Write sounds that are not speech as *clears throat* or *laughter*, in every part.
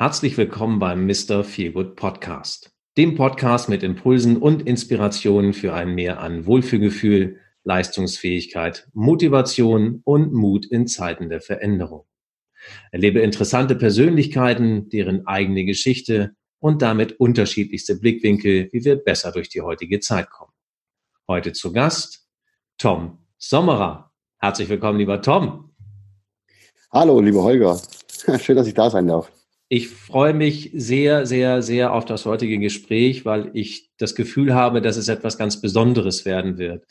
Herzlich willkommen beim Mr. Feelgood Podcast, dem Podcast mit Impulsen und Inspirationen für ein Mehr an Wohlfühlgefühl, Leistungsfähigkeit, Motivation und Mut in Zeiten der Veränderung. Erlebe interessante Persönlichkeiten, deren eigene Geschichte und damit unterschiedlichste Blickwinkel, wie wir besser durch die heutige Zeit kommen. Heute zu Gast Tom Sommerer. Herzlich willkommen, lieber Tom. Hallo, lieber Holger. *laughs* Schön, dass ich da sein darf. Ich freue mich sehr, sehr, sehr auf das heutige Gespräch, weil ich das Gefühl habe, dass es etwas ganz Besonderes werden wird.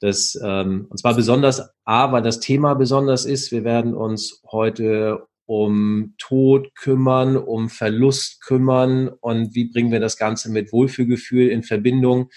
Das, ähm, und zwar besonders A, weil das Thema besonders ist. Wir werden uns heute um Tod kümmern, um Verlust kümmern und wie bringen wir das Ganze mit Wohlfühlgefühl in Verbindung.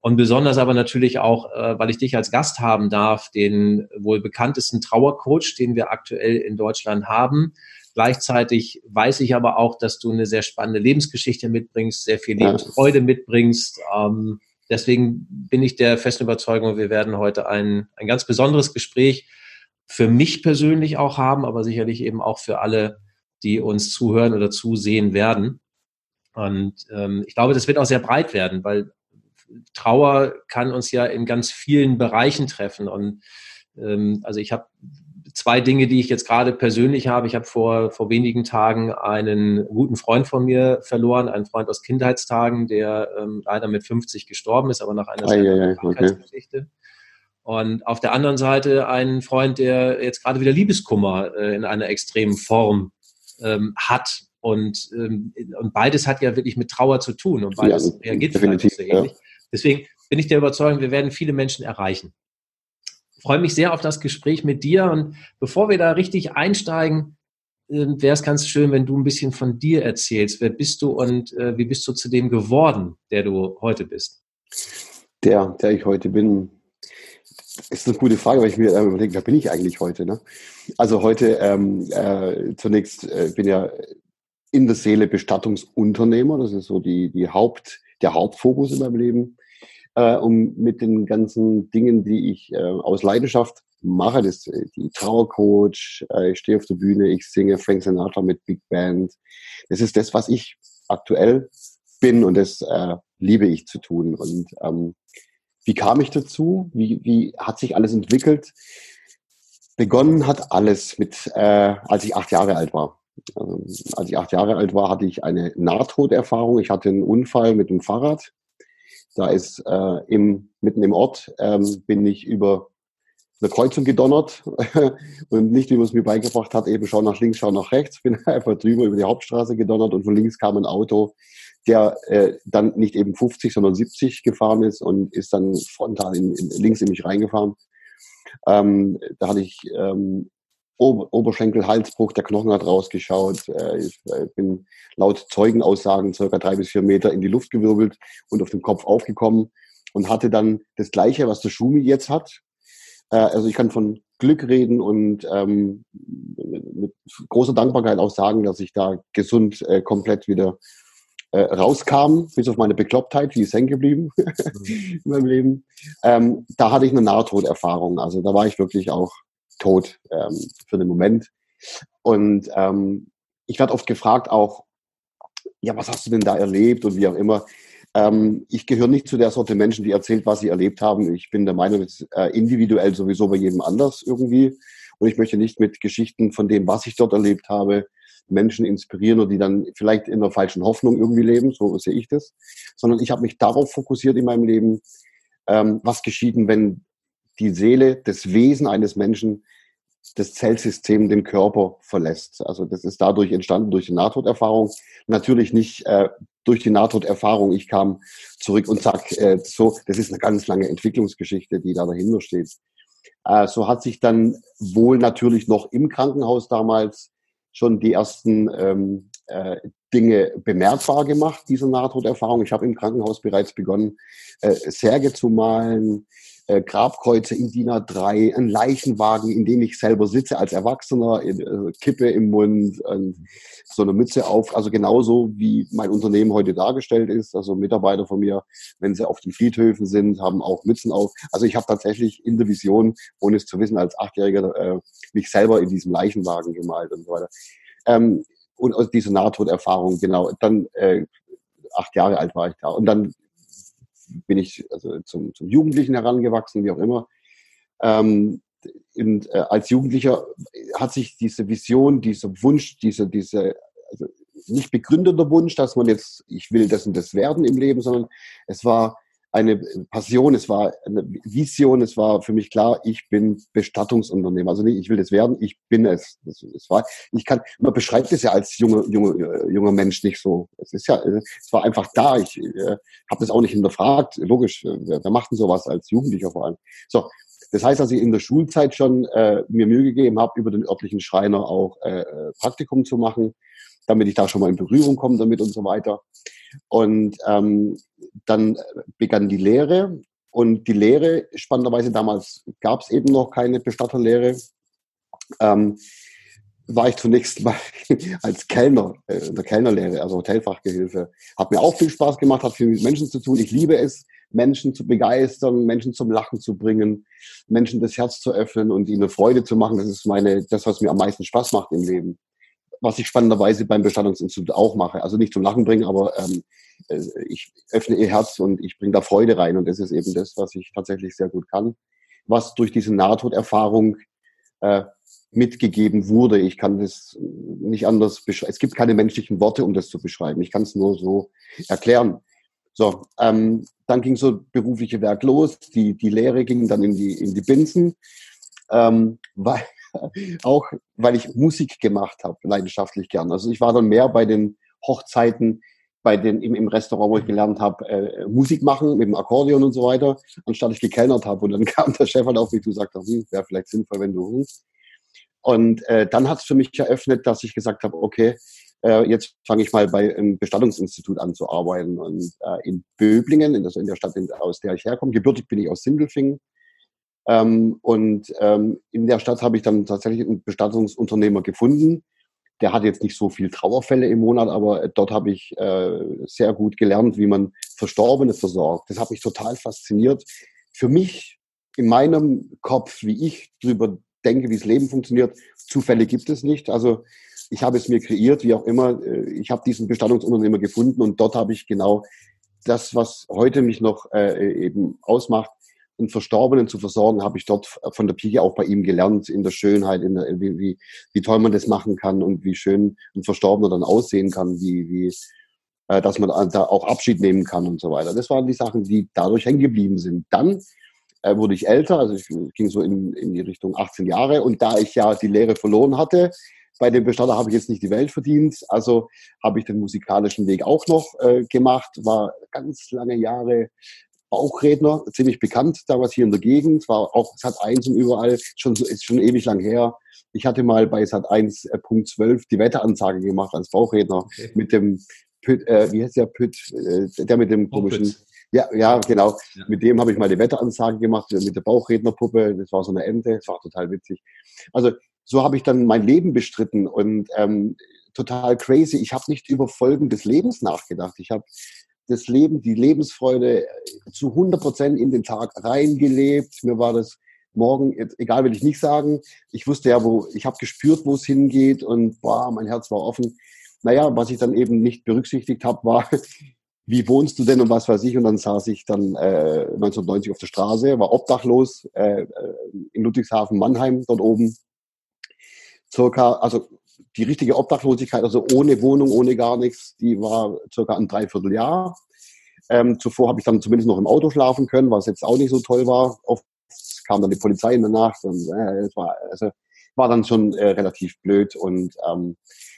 Und besonders aber natürlich auch, äh, weil ich dich als Gast haben darf, den wohl bekanntesten Trauercoach, den wir aktuell in Deutschland haben. Gleichzeitig weiß ich aber auch, dass du eine sehr spannende Lebensgeschichte mitbringst, sehr viel Lebensfreude mitbringst. Ähm, deswegen bin ich der festen Überzeugung, wir werden heute ein, ein ganz besonderes Gespräch für mich persönlich auch haben, aber sicherlich eben auch für alle, die uns zuhören oder zusehen werden. Und ähm, ich glaube, das wird auch sehr breit werden, weil Trauer kann uns ja in ganz vielen Bereichen treffen. Und ähm, also ich habe zwei Dinge, die ich jetzt gerade persönlich habe. Ich habe vor, vor wenigen Tagen einen guten Freund von mir verloren, einen Freund aus Kindheitstagen, der ähm, leider mit 50 gestorben ist, aber nach einer ah, ja, ja, Krankheitsgeschichte. Okay. Und auf der anderen Seite einen Freund, der jetzt gerade wieder Liebeskummer äh, in einer extremen Form ähm, hat. Und, ähm, und beides hat ja wirklich mit Trauer zu tun und beides ja, reagiert vielleicht so ähnlich. Ja. Deswegen bin ich der Überzeugung, wir werden viele Menschen erreichen freue mich sehr auf das Gespräch mit dir. Und bevor wir da richtig einsteigen, ähm, wäre es ganz schön, wenn du ein bisschen von dir erzählst. Wer bist du und äh, wie bist du zu dem geworden, der du heute bist? Der, der ich heute bin, ist eine gute Frage, weil ich mir äh, überlege, wer bin ich eigentlich heute? Ne? Also heute ähm, äh, zunächst äh, bin ja in der Seele Bestattungsunternehmer. Das ist so die, die Haupt, der Hauptfokus in meinem Leben äh, um mit den ganzen Dingen, die ich äh, aus Leidenschaft mache, das äh, die Trauercoach, äh, ich stehe auf der Bühne, ich singe Frank Sinatra mit Big Band. Das ist das, was ich aktuell bin und das äh, liebe ich zu tun. Und ähm, wie kam ich dazu? Wie, wie hat sich alles entwickelt? Begonnen hat alles mit, äh, als ich acht Jahre alt war. Also, als ich acht Jahre alt war, hatte ich eine Nahtoderfahrung. Ich hatte einen Unfall mit dem Fahrrad da ist äh, im, mitten im Ort ähm, bin ich über eine Kreuzung gedonnert *laughs* und nicht, wie man es mir beigebracht hat, eben schau nach links, schau nach rechts, bin *laughs* einfach drüber über die Hauptstraße gedonnert und von links kam ein Auto, der äh, dann nicht eben 50, sondern 70 gefahren ist und ist dann frontal in, in, links in mich reingefahren. Ähm, da hatte ich ähm, Ober Oberschenkel, Halsbruch, der Knochen hat rausgeschaut. Äh, ich äh, bin laut Zeugenaussagen circa drei bis vier Meter in die Luft gewirbelt und auf dem Kopf aufgekommen und hatte dann das Gleiche, was der Schumi jetzt hat. Äh, also ich kann von Glück reden und ähm, mit großer Dankbarkeit auch sagen, dass ich da gesund äh, komplett wieder äh, rauskam, bis auf meine Beklopptheit, die ist hängen geblieben *laughs* in meinem Leben. Ähm, da hatte ich eine Nahtoderfahrung. Also da war ich wirklich auch tot ähm, für den Moment. Und ähm, ich werde oft gefragt auch, ja, was hast du denn da erlebt und wie auch immer. Ähm, ich gehöre nicht zu der Sorte Menschen, die erzählt, was sie erlebt haben. Ich bin der Meinung, ist äh, individuell sowieso bei jedem anders irgendwie. Und ich möchte nicht mit Geschichten von dem, was ich dort erlebt habe, Menschen inspirieren oder die dann vielleicht in der falschen Hoffnung irgendwie leben, so sehe ich das, sondern ich habe mich darauf fokussiert in meinem Leben, ähm, was geschieht, wenn die Seele, das Wesen eines Menschen das Zellsystem den Körper verlässt. Also das ist dadurch entstanden durch die Nahtoderfahrung. Natürlich nicht äh, durch die Nahtoderfahrung. Ich kam zurück und sag äh, so, das ist eine ganz lange Entwicklungsgeschichte, die da dahinter steht. Äh, so hat sich dann wohl natürlich noch im Krankenhaus damals schon die ersten ähm, äh, Dinge bemerkbar gemacht, diese Nahtoderfahrung. Ich habe im Krankenhaus bereits begonnen, äh, Särge zu malen, äh, Grabkreuze in DIN A3, ein Leichenwagen, in dem ich selber sitze als Erwachsener, äh, Kippe im Mund, und so eine Mütze auf. Also genauso wie mein Unternehmen heute dargestellt ist. Also Mitarbeiter von mir, wenn sie auf den Friedhöfen sind, haben auch Mützen auf. Also ich habe tatsächlich in der Vision, ohne es zu wissen, als Achtjähriger äh, mich selber in diesem Leichenwagen gemalt und so weiter. Ähm, und aus dieser Nahtoderfahrung, genau. Dann äh, acht Jahre alt war ich da. Und dann bin ich also zum, zum Jugendlichen herangewachsen, wie auch immer. Ähm, und äh, als Jugendlicher hat sich diese Vision, dieser Wunsch, diese, diese, also nicht begründeter Wunsch, dass man jetzt, ich will das und das werden im Leben, sondern es war eine Passion, es war eine Vision, es war für mich klar, ich bin Bestattungsunternehmer. Also nicht, ich will das werden, ich bin es. Das, das war, ich kann, man beschreibt es ja als junger, junger, junger Mensch nicht so. Es ist ja, es war einfach da. Ich äh, habe das auch nicht hinterfragt. Logisch, wer, wer macht denn sowas als Jugendlicher vor allem? So, das heißt, dass ich in der Schulzeit schon äh, mir Mühe gegeben habe, über den örtlichen Schreiner auch äh, Praktikum zu machen, damit ich da schon mal in Berührung komme damit und so weiter. Und ähm, dann begann die Lehre. Und die Lehre, spannenderweise damals gab es eben noch keine Bestatterlehre, ähm, war ich zunächst mal *laughs* als Kellner, äh, in der Kellnerlehre, also Hotelfachgehilfe. Hat mir auch viel Spaß gemacht, hat viel mit Menschen zu tun. Ich liebe es, Menschen zu begeistern, Menschen zum Lachen zu bringen, Menschen das Herz zu öffnen und ihnen Freude zu machen. Das ist meine, das, was mir am meisten Spaß macht im Leben was ich spannenderweise beim Bestattungsinstitut auch mache. Also nicht zum Lachen bringen, aber ähm, äh, ich öffne ihr Herz und ich bringe da Freude rein. Und das ist eben das, was ich tatsächlich sehr gut kann. Was durch diese Nahtoderfahrung äh, mitgegeben wurde. Ich kann das nicht anders beschreiben. Es gibt keine menschlichen Worte, um das zu beschreiben. Ich kann es nur so erklären. So, ähm, dann ging so berufliche Werk los. Die, die Lehre ging dann in die, in die Binsen. Ähm, weil, *laughs* auch weil ich Musik gemacht habe, leidenschaftlich gern. Also ich war dann mehr bei den Hochzeiten, bei den im, im Restaurant, wo ich gelernt habe, äh, Musik machen mit dem Akkordeon und so weiter, anstatt ich gekellnert habe. Und dann *laughs* kam der Chef halt auf mich zu und sagte, hm, wäre vielleicht sinnvoll, wenn du hm. Und äh, dann hat es für mich eröffnet, dass ich gesagt habe, okay, äh, jetzt fange ich mal bei einem Bestattungsinstitut an zu arbeiten. Und äh, in Böblingen, in, also in der Stadt, aus der ich herkomme, gebürtig bin ich aus Sindelfingen, ähm, und ähm, in der Stadt habe ich dann tatsächlich einen Bestattungsunternehmer gefunden. Der hat jetzt nicht so viel Trauerfälle im Monat, aber dort habe ich äh, sehr gut gelernt, wie man Verstorbene versorgt. Das hat mich total fasziniert. Für mich, in meinem Kopf, wie ich drüber denke, wie das Leben funktioniert, Zufälle gibt es nicht. Also ich habe es mir kreiert, wie auch immer. Äh, ich habe diesen Bestattungsunternehmer gefunden und dort habe ich genau das, was heute mich noch äh, eben ausmacht, einen Verstorbenen zu versorgen, habe ich dort von der Pike auch bei ihm gelernt, in der Schönheit, in der, wie, wie, wie toll man das machen kann und wie schön ein Verstorbener dann aussehen kann, wie, wie äh, dass man da auch Abschied nehmen kann und so weiter. Das waren die Sachen, die dadurch hängen geblieben sind. Dann äh, wurde ich älter, also ich ging so in, in die Richtung 18 Jahre und da ich ja die Lehre verloren hatte, bei dem Bestatter habe ich jetzt nicht die Welt verdient, also habe ich den musikalischen Weg auch noch äh, gemacht, war ganz lange Jahre Bauchredner, ziemlich bekannt damals hier in der Gegend, war auch Sat 1 und überall, schon, ist schon ewig lang her. Ich hatte mal bei Sat 1 äh, Punkt 12 die Wetteransage gemacht als Bauchredner okay. mit dem Püt, äh, wie heißt der Püt, äh, der mit dem komischen, ja, ja, genau. Ja. Mit dem habe ich mal die Wetteransage gemacht, mit der Bauchrednerpuppe. Das war so eine Ente, das war total witzig. Also so habe ich dann mein Leben bestritten und ähm, total crazy. Ich habe nicht über Folgen des Lebens nachgedacht. Ich habe das Leben, die Lebensfreude zu 100 Prozent in den Tag reingelebt. Mir war das morgen, egal will ich nicht sagen, ich wusste ja, wo, ich habe gespürt, wo es hingeht und boah, mein Herz war offen. Naja, was ich dann eben nicht berücksichtigt habe, war, *laughs* wie wohnst du denn und was weiß ich. Und dann saß ich dann äh, 1990 auf der Straße, war obdachlos äh, äh, in Ludwigshafen, Mannheim, dort oben. Circa, also die richtige Obdachlosigkeit, also ohne Wohnung, ohne gar nichts, die war circa ein Dreivierteljahr. Ähm, zuvor habe ich dann zumindest noch im Auto schlafen können, was jetzt auch nicht so toll war. Oft kam dann die Polizei in der Nacht und äh, es war, also, war dann schon äh, relativ blöd. Und ähm,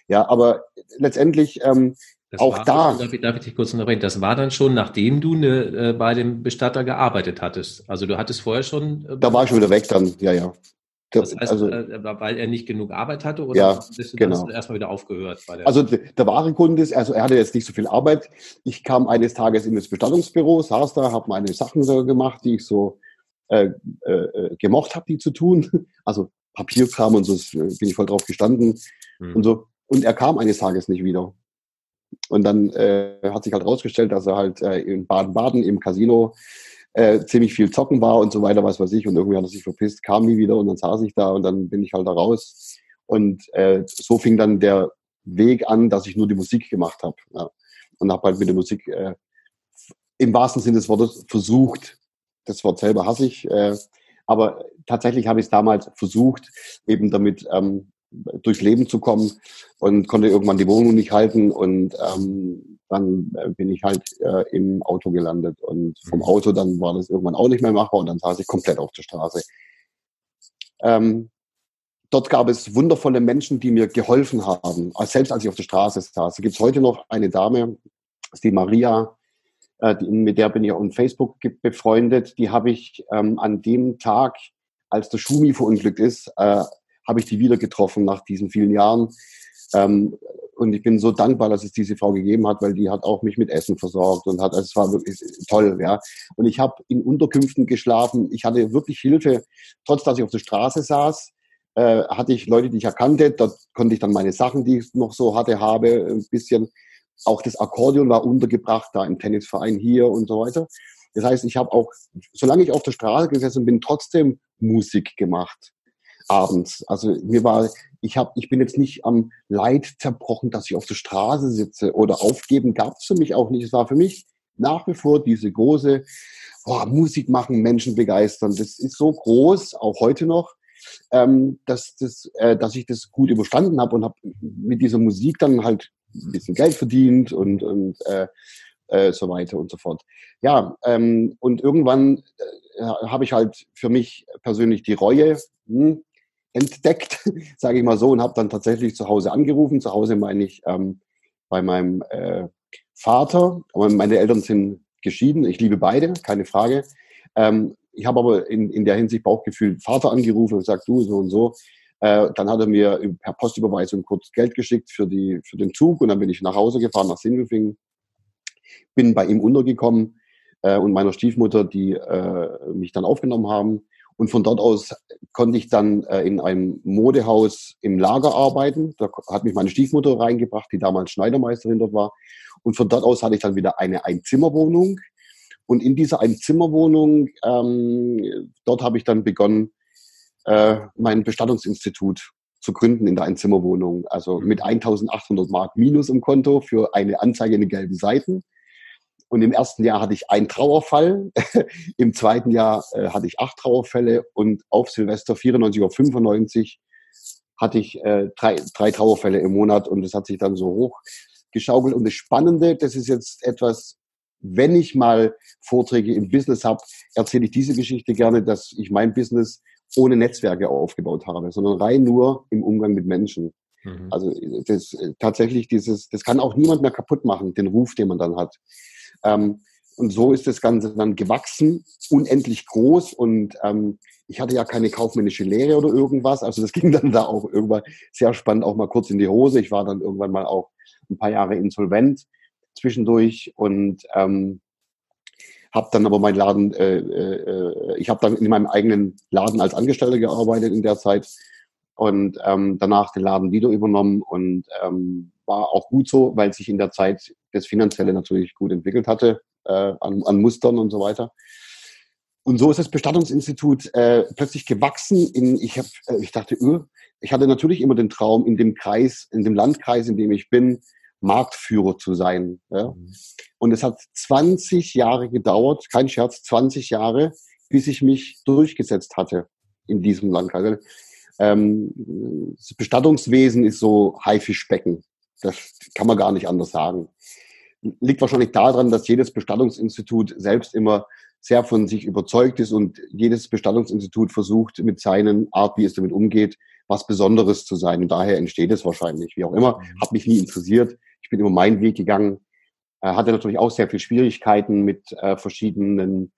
ja, aber letztendlich ähm, das auch da. Darf ich, darf ich dich kurz unterbrechen? Das war dann schon, nachdem du ne, äh, bei dem Bestatter gearbeitet hattest. Also du hattest vorher schon. Äh, da war ich schon wieder weg dann, ja, ja. Das heißt, also, äh, weil er nicht genug Arbeit hatte oder ja, bist du genau. erstmal wieder aufgehört? also der wahre Grund ist, also er hatte jetzt nicht so viel Arbeit. Ich kam eines Tages in das Bestattungsbüro, saß da, habe meine Sachen so gemacht, die ich so äh, äh, gemocht habe, die zu tun. *laughs* Also Papierkram und so äh, bin ich voll drauf gestanden hm. und so. Und er kam eines Tages nicht wieder. Und dann äh, hat sich halt rausgestellt, dass er halt äh, in Baden-Baden im Casino äh, ziemlich viel zocken war und so weiter, was weiß ich. Und irgendwie hat er sich verpisst, kam nie wieder und dann saß ich da und dann bin ich halt da raus. Und äh, so fing dann der Weg an, dass ich nur die Musik gemacht habe. Ja. Und habe halt mit der Musik äh, im wahrsten Sinne des Wortes versucht. Das Wort selber hasse ich. Äh, aber tatsächlich habe ich es damals versucht, eben damit ähm, durchs Leben zu kommen und konnte irgendwann die Wohnung nicht halten und ähm, dann äh, bin ich halt äh, im Auto gelandet und vom mhm. Auto dann war das irgendwann auch nicht mehr machbar und dann saß ich komplett auf der Straße. Ähm, dort gab es wundervolle Menschen, die mir geholfen haben, selbst als ich auf der Straße saß. Da gibt es heute noch eine Dame, ist die Maria, äh, die, mit der bin ich auf Facebook befreundet. Die habe ich ähm, an dem Tag, als der Schumi verunglückt ist, äh, habe ich die wieder getroffen nach diesen vielen Jahren. Ähm, und ich bin so dankbar, dass es diese Frau gegeben hat, weil die hat auch mich mit Essen versorgt und hat, also es war wirklich toll, ja. Und ich habe in Unterkünften geschlafen. Ich hatte wirklich Hilfe, trotz dass ich auf der Straße saß. Äh, hatte ich Leute, die ich erkannte. Dort konnte ich dann meine Sachen, die ich noch so hatte, habe, ein bisschen. Auch das Akkordeon war untergebracht, da im Tennisverein hier und so weiter. Das heißt, ich habe auch, solange ich auf der Straße gesessen bin, trotzdem Musik gemacht abends. Also mir war, ich habe, ich bin jetzt nicht am Leid zerbrochen, dass ich auf der Straße sitze oder aufgeben gab es für mich auch nicht. Es war für mich nach wie vor diese große oh, Musik machen, Menschen begeistern. Das ist so groß, auch heute noch, ähm, dass, das, äh, dass ich das gut überstanden habe und habe mit dieser Musik dann halt ein bisschen Geld verdient und, und äh, äh, so weiter und so fort. Ja, ähm, und irgendwann äh, habe ich halt für mich persönlich die Reue, hm, entdeckt, *laughs* sage ich mal so, und habe dann tatsächlich zu Hause angerufen. Zu Hause meine ich ähm, bei meinem äh, Vater. Aber meine Eltern sind geschieden. Ich liebe beide, keine Frage. Ähm, ich habe aber in, in der Hinsicht Bauchgefühl Vater angerufen und gesagt, du so und so. Äh, dann hat er mir per Postüberweisung kurz Geld geschickt für, die, für den Zug und dann bin ich nach Hause gefahren, nach Sindelfingen. Bin bei ihm untergekommen äh, und meiner Stiefmutter, die äh, mich dann aufgenommen haben. Und von dort aus konnte ich dann äh, in einem Modehaus im Lager arbeiten. Da hat mich meine Stiefmutter reingebracht, die damals Schneidermeisterin dort war. Und von dort aus hatte ich dann wieder eine Einzimmerwohnung. Und in dieser Einzimmerwohnung, ähm, dort habe ich dann begonnen, äh, mein Bestattungsinstitut zu gründen in der Einzimmerwohnung. Also mit 1800 Mark minus im Konto für eine Anzeige in den gelben Seiten. Und im ersten Jahr hatte ich einen Trauerfall, *laughs* im zweiten Jahr äh, hatte ich acht Trauerfälle und auf Silvester 94 oder 95 hatte ich äh, drei, drei Trauerfälle im Monat und das hat sich dann so hochgeschaukelt. Und das Spannende, das ist jetzt etwas, wenn ich mal Vorträge im Business habe, erzähle ich diese Geschichte gerne, dass ich mein Business ohne Netzwerke aufgebaut habe, sondern rein nur im Umgang mit Menschen. Mhm. Also das tatsächlich dieses, das kann auch niemand mehr kaputt machen, den Ruf, den man dann hat. Ähm, und so ist das Ganze dann gewachsen, unendlich groß. Und ähm, ich hatte ja keine kaufmännische Lehre oder irgendwas. Also das *laughs* ging dann da auch irgendwann sehr spannend auch mal kurz in die Hose. Ich war dann irgendwann mal auch ein paar Jahre insolvent zwischendurch und ähm, habe dann aber mein Laden, äh, äh, ich habe dann in meinem eigenen Laden als Angestellter gearbeitet in der Zeit und ähm, danach den Laden wieder übernommen und ähm, war auch gut so, weil sich in der Zeit das Finanzielle natürlich gut entwickelt hatte äh, an, an Mustern und so weiter. Und so ist das Bestattungsinstitut äh, plötzlich gewachsen. In, ich, hab, äh, ich dachte, öh, ich hatte natürlich immer den Traum, in dem Kreis, in dem Landkreis, in dem ich bin, Marktführer zu sein. Ja? Und es hat 20 Jahre gedauert, kein Scherz, 20 Jahre, bis ich mich durchgesetzt hatte in diesem Landkreis. Ähm, das Bestattungswesen ist so Haifischbecken. Das kann man gar nicht anders sagen. Liegt wahrscheinlich daran, dass jedes Bestattungsinstitut selbst immer sehr von sich überzeugt ist und jedes Bestattungsinstitut versucht mit seinen Art, wie es damit umgeht, was Besonderes zu sein. Und daher entsteht es wahrscheinlich. Wie auch immer, mhm. hat mich nie interessiert. Ich bin immer meinen Weg gegangen. Äh, hatte natürlich auch sehr viel Schwierigkeiten mit äh, verschiedenen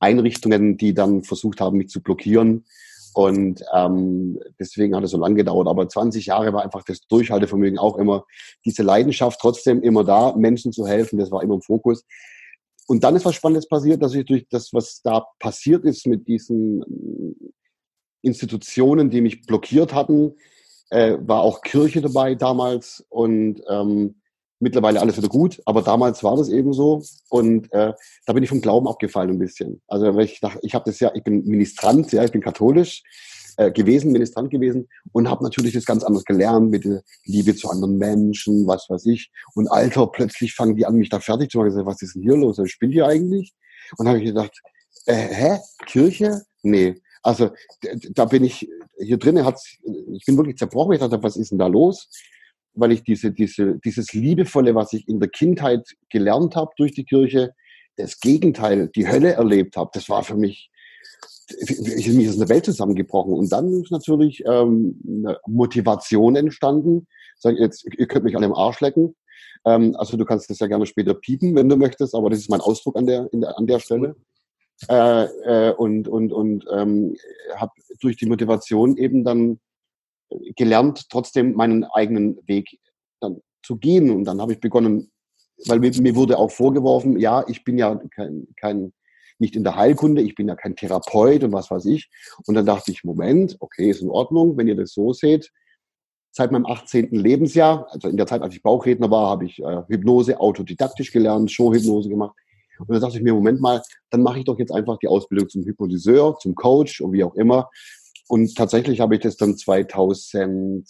Einrichtungen, die dann versucht haben, mich zu blockieren. Und ähm, deswegen hat es so lange gedauert. Aber 20 Jahre war einfach das Durchhaltevermögen auch immer, diese Leidenschaft trotzdem immer da, Menschen zu helfen, das war immer im Fokus. Und dann ist was Spannendes passiert, dass ich durch das, was da passiert ist mit diesen Institutionen, die mich blockiert hatten, äh, war auch Kirche dabei damals und ähm, mittlerweile alles wieder gut, aber damals war das eben so und äh, da bin ich vom Glauben abgefallen ein bisschen. Also weil ich dachte, ich habe das ja, ich bin Ministrant, ja, ich bin katholisch äh, gewesen, Ministrant gewesen und habe natürlich das ganz anders gelernt mit der Liebe zu anderen Menschen, was weiß ich. Und Alter, plötzlich fangen die an, mich da fertig zu machen. Ich was ist denn hier los? Was spielt hier eigentlich? Und habe ich gedacht, äh, hä? Kirche? Nee. Also da bin ich, hier drinnen hat ich bin wirklich zerbrochen. Ich dachte, was ist denn da los? Weil ich diese, diese, dieses Liebevolle, was ich in der Kindheit gelernt habe durch die Kirche, das Gegenteil, die Hölle erlebt habe, das war für mich, ich, mir ist eine Welt zusammengebrochen. Und dann ist natürlich ähm, eine Motivation entstanden. Sag jetzt, ihr könnt mich an dem Arsch lecken. Ähm, also du kannst das ja gerne später piepen, wenn du möchtest, aber das ist mein Ausdruck an der, der an der Stelle. Äh, äh, und und und ähm, habe durch die Motivation eben dann gelernt, trotzdem meinen eigenen Weg dann zu gehen. Und dann habe ich begonnen, weil mir, mir wurde auch vorgeworfen, ja, ich bin ja kein, kein nicht in der Heilkunde, ich bin ja kein Therapeut und was weiß ich. Und dann dachte ich, Moment, okay, ist in Ordnung, wenn ihr das so seht. Seit meinem 18. Lebensjahr, also in der Zeit, als ich Bauchredner war, habe ich äh, Hypnose autodidaktisch gelernt, Showhypnose gemacht. Und dann dachte ich mir, Moment mal, dann mache ich doch jetzt einfach die Ausbildung zum Hypnotiseur, zum Coach und wie auch immer. Und tatsächlich habe ich das dann 2011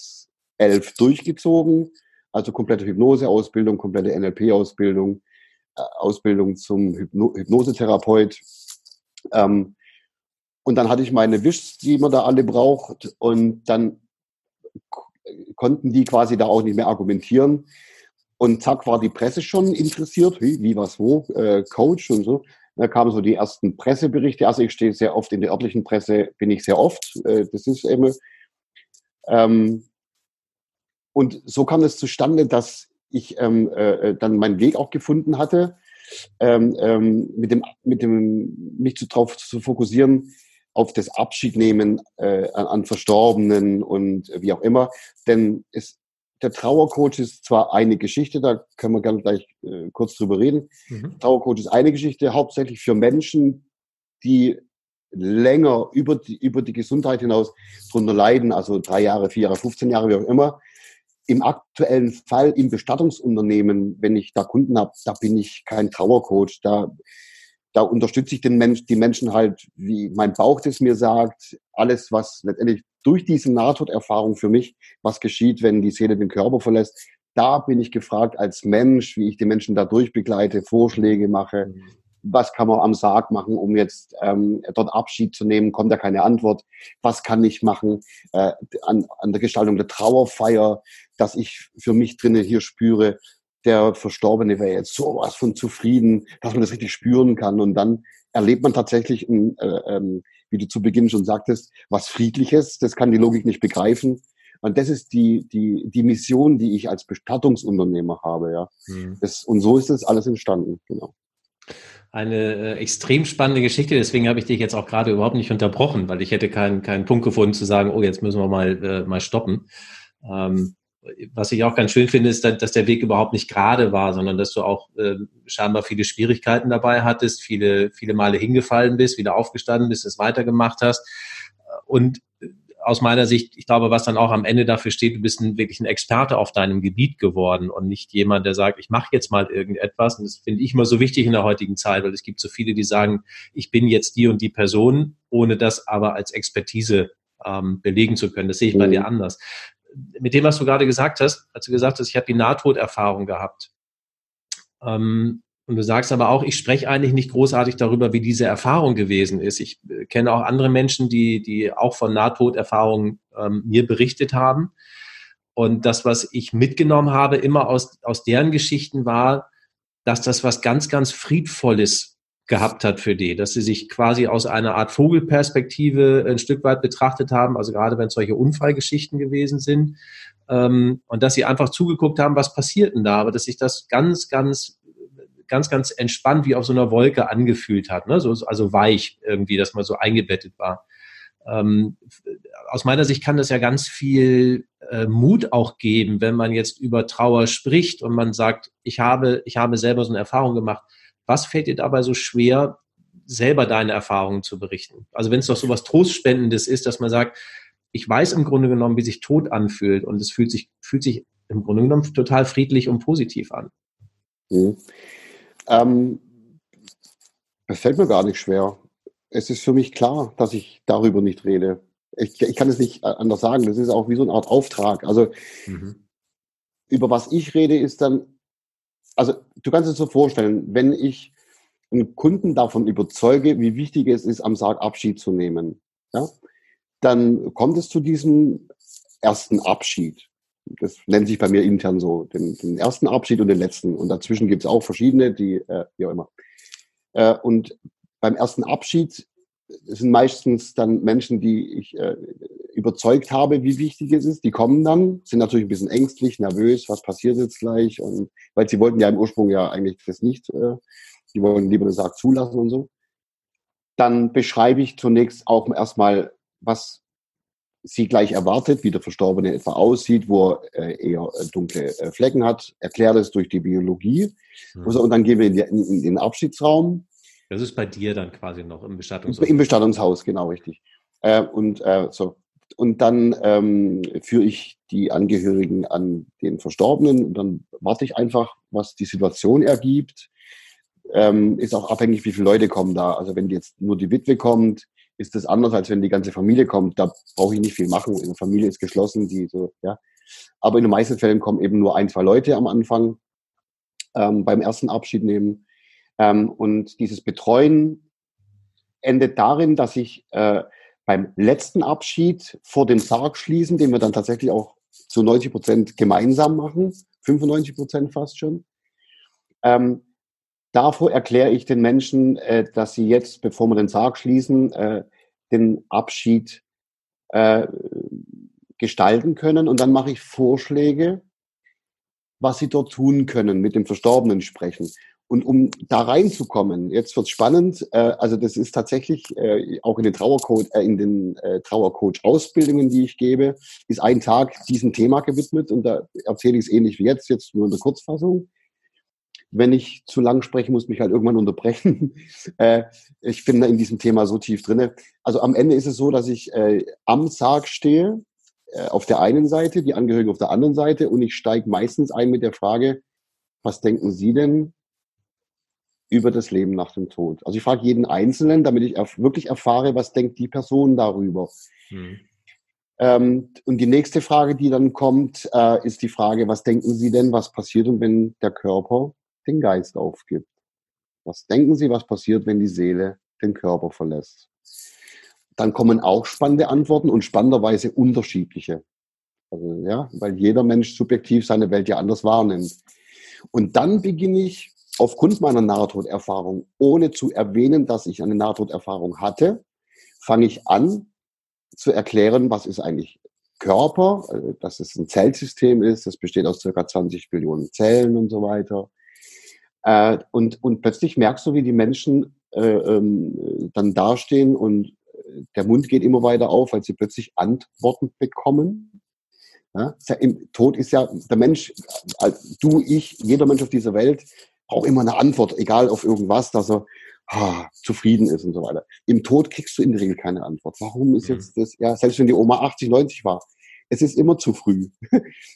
durchgezogen. Also komplette Hypnoseausbildung, komplette NLP-Ausbildung, äh, Ausbildung zum Hypno Hypnosetherapeut. Ähm, und dann hatte ich meine Wischs, die man da alle braucht. Und dann konnten die quasi da auch nicht mehr argumentieren. Und zack, war die Presse schon interessiert, wie, was, wo, äh, Coach und so. Da kamen so die ersten Presseberichte. Also ich stehe sehr oft in der örtlichen Presse, bin ich sehr oft. Äh, das ist eben. Ähm, und so kam es zustande, dass ich ähm, äh, dann meinen Weg auch gefunden hatte, ähm, ähm, mit dem, mit dem, mich zu, drauf zu fokussieren, auf das Abschiednehmen äh, an, an Verstorbenen und wie auch immer. Denn es, der Trauercoach ist zwar eine Geschichte, da können wir gerne gleich äh, kurz drüber reden. Mhm. Trauercoach ist eine Geschichte, hauptsächlich für Menschen, die länger über die, über die Gesundheit hinaus drunter leiden, also drei Jahre, vier Jahre, 15 Jahre, wie auch immer. Im aktuellen Fall im Bestattungsunternehmen, wenn ich da Kunden habe, da bin ich kein Trauercoach. Da, da unterstütze ich den Mensch, die Menschen halt, wie mein Bauch das mir sagt, alles, was letztendlich durch diese Nahtoderfahrung für mich, was geschieht, wenn die Seele den Körper verlässt, da bin ich gefragt als Mensch, wie ich die Menschen da durchbegleite, Vorschläge mache. Mhm. Was kann man am Sarg machen, um jetzt ähm, dort Abschied zu nehmen? Kommt da keine Antwort? Was kann ich machen äh, an, an der Gestaltung der Trauerfeier, dass ich für mich drinnen hier spüre, der Verstorbene wäre jetzt sowas von zufrieden, dass man das richtig spüren kann. Und dann erlebt man tatsächlich ein, äh, ähm, wie du zu Beginn schon sagtest, was Friedliches. Das kann die Logik nicht begreifen. Und das ist die, die, die Mission, die ich als Bestattungsunternehmer habe, ja. Mhm. Das, und so ist das alles entstanden, genau. Eine äh, extrem spannende Geschichte, deswegen habe ich dich jetzt auch gerade überhaupt nicht unterbrochen, weil ich hätte keinen, keinen Punkt gefunden zu sagen, oh, jetzt müssen wir mal, äh, mal stoppen. Ähm, was ich auch ganz schön finde, ist, dass der Weg überhaupt nicht gerade war, sondern dass du auch äh, scheinbar viele Schwierigkeiten dabei hattest, viele, viele Male hingefallen bist, wieder aufgestanden bist, es weitergemacht hast. Und aus meiner Sicht, ich glaube, was dann auch am Ende dafür steht, du bist ein, wirklich ein Experte auf deinem Gebiet geworden und nicht jemand, der sagt, ich mache jetzt mal irgendetwas. Und das finde ich immer so wichtig in der heutigen Zeit, weil es gibt so viele, die sagen, ich bin jetzt die und die Person, ohne das aber als Expertise ähm, belegen zu können. Das sehe ich mhm. bei dir anders mit dem, was du gerade gesagt hast, als du gesagt hast, ich habe die Nahtoderfahrung gehabt. Ähm, und du sagst aber auch, ich spreche eigentlich nicht großartig darüber, wie diese Erfahrung gewesen ist. Ich äh, kenne auch andere Menschen, die, die auch von Nahtoderfahrungen ähm, mir berichtet haben. Und das, was ich mitgenommen habe, immer aus, aus deren Geschichten war, dass das was ganz, ganz Friedvolles gehabt hat für die, dass sie sich quasi aus einer Art Vogelperspektive ein Stück weit betrachtet haben, also gerade wenn solche Unfallgeschichten gewesen sind, ähm, und dass sie einfach zugeguckt haben, was passiert denn da, aber dass sich das ganz, ganz, ganz, ganz entspannt wie auf so einer Wolke angefühlt hat, ne? so, also weich irgendwie, dass man so eingebettet war. Ähm, aus meiner Sicht kann das ja ganz viel äh, Mut auch geben, wenn man jetzt über Trauer spricht und man sagt, ich habe, ich habe selber so eine Erfahrung gemacht was fällt dir dabei so schwer, selber deine Erfahrungen zu berichten? Also wenn es doch so was Trostspendendes ist, dass man sagt, ich weiß im Grunde genommen, wie sich Tod anfühlt und es fühlt sich, fühlt sich im Grunde genommen total friedlich und positiv an. Mhm. Ähm, das fällt mir gar nicht schwer. Es ist für mich klar, dass ich darüber nicht rede. ich, ich kann es nicht anders sagen, das ist auch wie so eine Art Auftrag. Also mhm. über was ich rede, ist dann, also du kannst es so vorstellen, wenn ich einen Kunden davon überzeuge, wie wichtig es ist, am Sarg Abschied zu nehmen, ja, dann kommt es zu diesem ersten Abschied. Das nennt sich bei mir intern so, den, den ersten Abschied und den letzten. Und dazwischen gibt es auch verschiedene, die, äh, wie auch immer. Äh, und beim ersten Abschied sind meistens dann Menschen, die ich äh, überzeugt habe, wie wichtig es ist. Die kommen dann, sind natürlich ein bisschen ängstlich, nervös, was passiert jetzt gleich? Und weil sie wollten ja im Ursprung ja eigentlich das nicht, äh, die wollen lieber den Sarg zulassen und so. Dann beschreibe ich zunächst auch erstmal, was sie gleich erwartet, wie der Verstorbene etwa aussieht, wo er äh, eher äh, dunkle äh, Flecken hat, erklärt es durch die Biologie. Mhm. Und dann gehen wir in, den Abschiedsraum. Das ist bei dir dann quasi noch im Bestattungshaus. Im Bestattungshaus, genau, richtig. Äh, und äh, so. Und dann ähm, führe ich die Angehörigen an den Verstorbenen und dann warte ich einfach, was die Situation ergibt. Ähm, ist auch abhängig, wie viele Leute kommen da. Also wenn jetzt nur die Witwe kommt, ist das anders, als wenn die ganze Familie kommt. Da brauche ich nicht viel machen. In der Familie ist geschlossen, die so, ja. Aber in den meisten Fällen kommen eben nur ein, zwei Leute am Anfang ähm, beim ersten Abschied nehmen. Ähm, und dieses Betreuen endet darin, dass ich äh, beim letzten Abschied vor dem Sarg schließen, den wir dann tatsächlich auch zu 90 Prozent gemeinsam machen, 95 Prozent fast schon. Ähm, Davor erkläre ich den Menschen, äh, dass sie jetzt, bevor wir den Sarg schließen, äh, den Abschied äh, gestalten können. Und dann mache ich Vorschläge, was sie dort tun können, mit dem Verstorbenen sprechen. Und um da reinzukommen, jetzt wird's spannend, äh, also das ist tatsächlich äh, auch in den Trauercoach, äh, in den äh, Trauercoach-Ausbildungen, die ich gebe, ist ein Tag diesem Thema gewidmet und da erzähle ich es ähnlich wie jetzt, jetzt nur in der Kurzfassung wenn ich zu lang spreche, muss mich halt irgendwann unterbrechen. *laughs* äh, ich bin da in diesem Thema so tief drinne. Also am Ende ist es so, dass ich äh, am Sarg stehe, äh, auf der einen Seite, die Angehörigen auf der anderen Seite und ich steige meistens ein mit der Frage, was denken Sie denn über das Leben nach dem Tod? Also ich frage jeden Einzelnen, damit ich wirklich erfahre, was denkt die Person darüber. Hm. Ähm, und die nächste Frage, die dann kommt, äh, ist die Frage, was denken Sie denn, was passiert, wenn der Körper den Geist aufgibt. Was denken Sie, was passiert, wenn die Seele den Körper verlässt? Dann kommen auch spannende Antworten und spannenderweise unterschiedliche. Also, ja, weil jeder Mensch subjektiv seine Welt ja anders wahrnimmt. Und dann beginne ich aufgrund meiner Nahtoderfahrung, ohne zu erwähnen, dass ich eine Nahtoderfahrung hatte, fange ich an zu erklären, was ist eigentlich Körper, äh, dass es ein Zellsystem ist, das besteht aus circa 20 Billionen Zellen und so weiter. Äh, und, und plötzlich merkst du, wie die Menschen äh, ähm, dann dastehen und der Mund geht immer weiter auf, weil sie plötzlich Antworten bekommen. Ja? Tod ist ja der Mensch, du, ich, jeder Mensch auf dieser Welt braucht immer eine Antwort, egal auf irgendwas, dass er ah, zufrieden ist und so weiter. Im Tod kriegst du in der Regel keine Antwort. Warum ist mhm. jetzt das, ja, selbst wenn die Oma 80, 90 war, es ist immer zu früh. *laughs*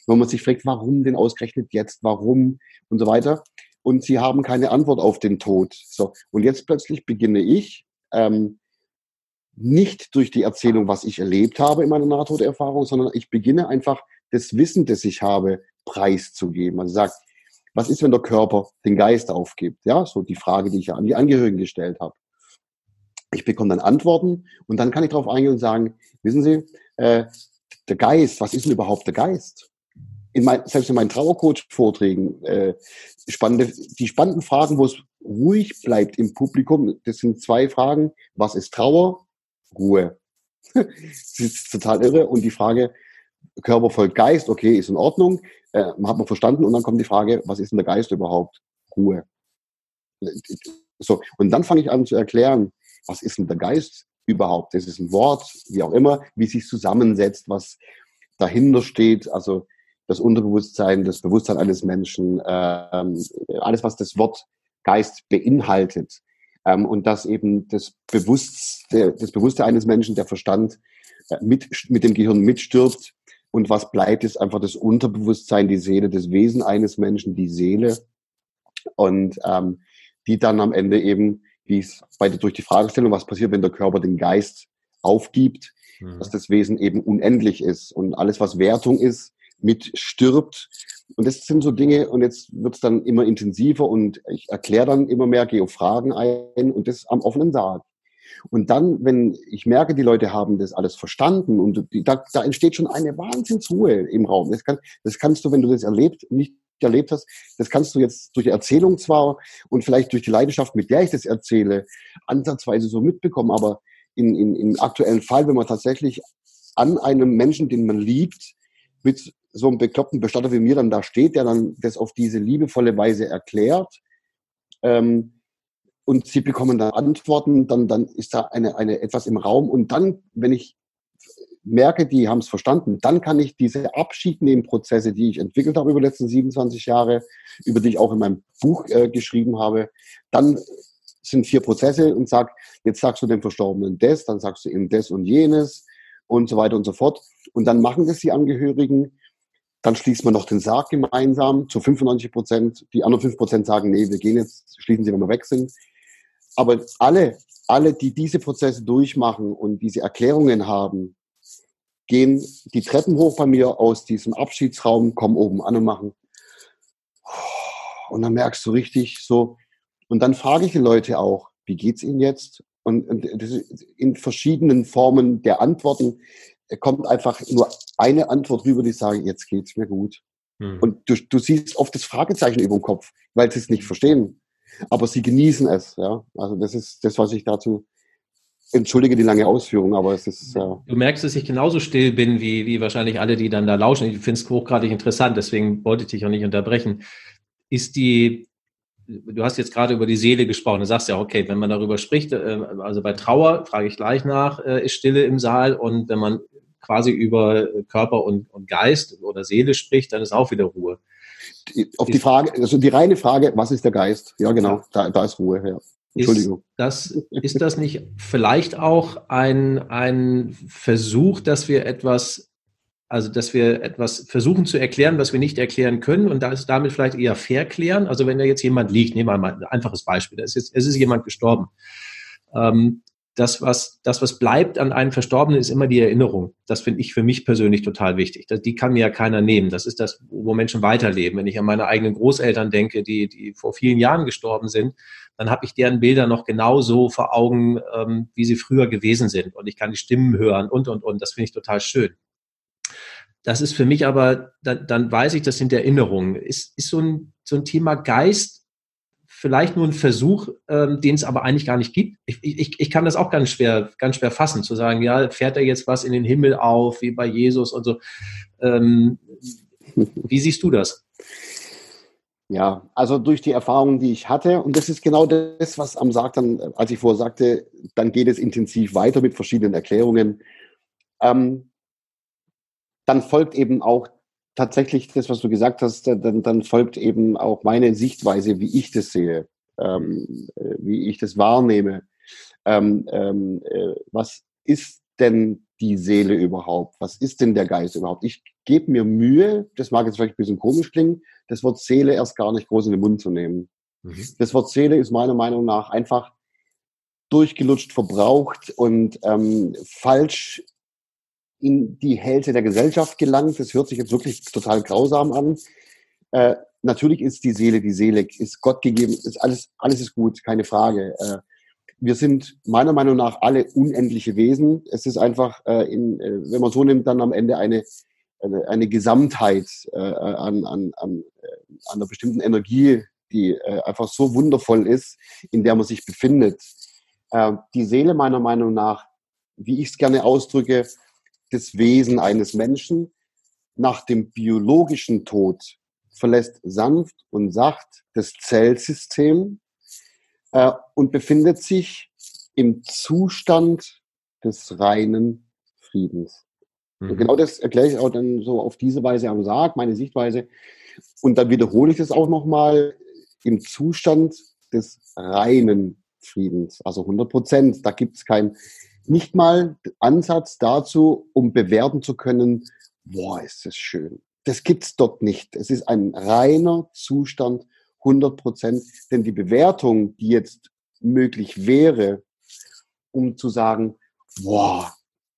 wenn man sich fragt, warum denn ausgerechnet jetzt, warum und so weiter und sie haben keine Antwort auf den Tod. So. Und jetzt plötzlich beginne ich, ähm, nicht durch die Erzählung, was ich erlebt habe in meiner Nahtoderfahrung, sondern ich beginne einfach das Wissen, das ich habe, preiszugeben. Also sagt, was ist, wenn der Körper den Geist aufgibt? Ja, so die Frage, die ich ja an die Angehörigen gestellt habe. Ich bekomme dann Antworten und dann kann ich darauf eingehen und sagen, wissen Sie, äh, der Geist, was ist denn überhaupt der Geist? in mein, selbst in meinen Trauercoach-Vorträgen äh, spannende, die spannenden Fragen, wo es ruhig bleibt im Publikum, das sind zwei Fragen. Was ist Trauer? Ruhe. *laughs* das ist total irre. Und die Frage, Körper folgt Geist, okay, ist in Ordnung, äh, hat man verstanden. Und dann kommt die Frage, was ist denn der Geist überhaupt? Ruhe. So, und dann fange ich an zu erklären, was ist denn der Geist überhaupt? Das ist ein Wort, wie auch immer, wie sich zusammensetzt, was dahinter steht. Also das Unterbewusstsein, das Bewusstsein eines Menschen, ähm, alles, was das Wort Geist beinhaltet. Ähm, und dass eben das Bewusste, das Bewusste eines Menschen, der Verstand, äh, mit, mit dem Gehirn mitstirbt. Und was bleibt, ist einfach das Unterbewusstsein, die Seele, das Wesen eines Menschen, die Seele. Und ähm, die dann am Ende eben, wie es bei, durch die Fragestellung, was passiert, wenn der Körper den Geist aufgibt, mhm. dass das Wesen eben unendlich ist und alles, was Wertung ist, mit stirbt. Und das sind so Dinge, und jetzt wird es dann immer intensiver und ich erkläre dann immer mehr, gehe auf Fragen ein und das am offenen Sarg. Und dann, wenn ich merke, die Leute haben das alles verstanden und da, da entsteht schon eine Wahnsinnsruhe im Raum. Das, kann, das kannst du, wenn du das erlebt, nicht erlebt hast, das kannst du jetzt durch die Erzählung zwar und vielleicht durch die Leidenschaft, mit der ich das erzähle, ansatzweise so mitbekommen, aber in, in, im aktuellen Fall, wenn man tatsächlich an einem Menschen, den man liebt, mit so einem bekloppten Bestatter wie mir dann da steht, der dann das auf diese liebevolle Weise erklärt, ähm, und sie bekommen dann Antworten, dann, dann ist da eine, eine etwas im Raum und dann, wenn ich merke, die haben es verstanden, dann kann ich diese Abschied nehmen Prozesse, die ich entwickelt habe über die letzten 27 Jahre, über die ich auch in meinem Buch äh, geschrieben habe, dann sind vier Prozesse und sag, jetzt sagst du dem Verstorbenen das, dann sagst du ihm das und jenes und so weiter und so fort. Und dann machen das die Angehörigen. Dann schließt man noch den Sarg gemeinsam zu 95 Prozent. Die anderen 5 Prozent sagen, nee, wir gehen jetzt, schließen sie, wenn wir weg sind. Aber alle, alle, die diese Prozesse durchmachen und diese Erklärungen haben, gehen die Treppen hoch bei mir aus diesem Abschiedsraum, kommen oben an und machen. Und dann merkst du richtig so. Und dann frage ich die Leute auch, wie geht's ihnen jetzt? Und, und in verschiedenen Formen der Antworten kommt einfach nur eine Antwort rüber, die sagen, jetzt geht's mir gut. Hm. Und du, du siehst oft das Fragezeichen über dem Kopf, weil sie es nicht verstehen aber sie genießen es. Ja, also das ist das, was ich dazu entschuldige die lange Ausführung, aber es ist. Ja. Du merkst, dass ich genauso still bin wie, wie wahrscheinlich alle, die dann da lauschen. Ich finde es hochgradig interessant, deswegen wollte ich dich auch nicht unterbrechen. Ist die, du hast jetzt gerade über die Seele gesprochen, du sagst ja, okay, wenn man darüber spricht, äh, also bei Trauer frage ich gleich nach, äh, ist Stille im Saal und wenn man quasi über Körper und, und Geist oder Seele spricht, dann ist auch wieder Ruhe auf die Frage, also die reine Frage, was ist der Geist? Ja, genau, da, da ist Ruhe, ja. Entschuldigung. Ist das, ist das nicht vielleicht auch ein, ein Versuch, dass wir etwas, also dass wir etwas versuchen zu erklären, was wir nicht erklären können und das damit vielleicht eher verklären? Also wenn da jetzt jemand liegt, nehmen wir mal ein einfaches Beispiel, es ist, es ist jemand gestorben. Ähm, das, was, das, was bleibt an einem Verstorbenen, ist immer die Erinnerung. Das finde ich für mich persönlich total wichtig. Das, die kann mir ja keiner nehmen. Das ist das, wo Menschen weiterleben. Wenn ich an meine eigenen Großeltern denke, die, die vor vielen Jahren gestorben sind, dann habe ich deren Bilder noch genauso vor Augen, ähm, wie sie früher gewesen sind. Und ich kann die Stimmen hören und, und, und. Das finde ich total schön. Das ist für mich aber, dann, dann weiß ich, das sind Erinnerungen. Ist, ist so, ein, so ein Thema Geist vielleicht nur ein Versuch, ähm, den es aber eigentlich gar nicht gibt. Ich, ich, ich kann das auch ganz schwer, ganz schwer fassen, zu sagen, ja, fährt er jetzt was in den Himmel auf, wie bei Jesus und so. Ähm, wie siehst du das? Ja, also durch die Erfahrungen, die ich hatte, und das ist genau das, was am Sarg dann, als ich vorher sagte, dann geht es intensiv weiter mit verschiedenen Erklärungen. Ähm, dann folgt eben auch tatsächlich das, was du gesagt hast, dann, dann folgt eben auch meine Sichtweise, wie ich das sehe, ähm, äh, wie ich das wahrnehme. Ähm, ähm, äh, was ist denn die Seele überhaupt? Was ist denn der Geist überhaupt? Ich gebe mir Mühe, das mag jetzt vielleicht ein bisschen komisch klingen, das Wort Seele erst gar nicht groß in den Mund zu nehmen. Mhm. Das Wort Seele ist meiner Meinung nach einfach durchgelutscht, verbraucht und ähm, falsch in die Hälfte der Gesellschaft gelangt. Das hört sich jetzt wirklich total grausam an. Äh, natürlich ist die Seele die Seele, ist Gott gegeben, ist alles, alles ist gut, keine Frage. Äh, wir sind meiner Meinung nach alle unendliche Wesen. Es ist einfach, äh, in, äh, wenn man so nimmt, dann am Ende eine, eine, eine Gesamtheit äh, an, an, äh, an einer bestimmten Energie, die einfach so wundervoll ist, in der man sich befindet. Die Seele meiner Meinung nach, wie ich es gerne ausdrücke, das Wesen eines Menschen nach dem biologischen Tod verlässt sanft und sacht das Zellsystem äh, und befindet sich im Zustand des reinen Friedens. Mhm. Und genau das erkläre ich auch dann so auf diese Weise am Sarg, meine Sichtweise. Und dann wiederhole ich das auch nochmal im Zustand des reinen Friedens, also 100 Prozent. Da gibt es kein nicht mal Ansatz dazu, um bewerten zu können, boah, ist das schön. Das gibt's dort nicht. Es ist ein reiner Zustand, 100 Prozent. Denn die Bewertung, die jetzt möglich wäre, um zu sagen, boah,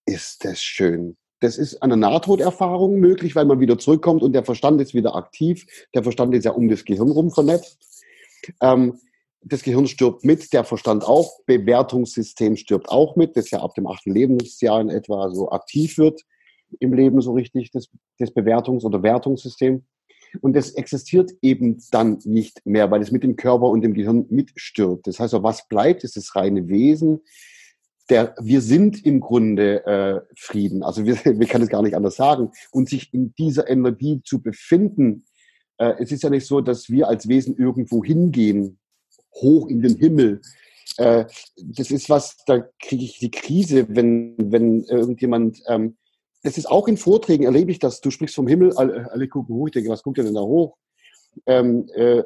ist das schön. Das ist eine Nahtoderfahrung möglich, weil man wieder zurückkommt und der Verstand ist wieder aktiv. Der Verstand ist ja um das Gehirn rum vernetzt. Ähm, das Gehirn stirbt mit, der Verstand auch, Bewertungssystem stirbt auch mit, das ja ab dem achten Lebensjahr in etwa so aktiv wird im Leben so richtig, das, das Bewertungs- oder Wertungssystem. Und das existiert eben dann nicht mehr, weil es mit dem Körper und dem Gehirn mitstirbt. Das heißt, was bleibt, ist das reine Wesen. Der, wir sind im Grunde äh, Frieden. Also wir, *laughs* wir können es gar nicht anders sagen. Und sich in dieser Energie zu befinden, äh, es ist ja nicht so, dass wir als Wesen irgendwo hingehen, hoch in den Himmel. Äh, das ist was, da kriege ich die Krise, wenn, wenn irgendjemand, ähm, das ist auch in Vorträgen, erlebe ich das, du sprichst vom Himmel, alle, alle gucken hoch, ich denke, was guckt ihr denn da hoch? Ähm, äh,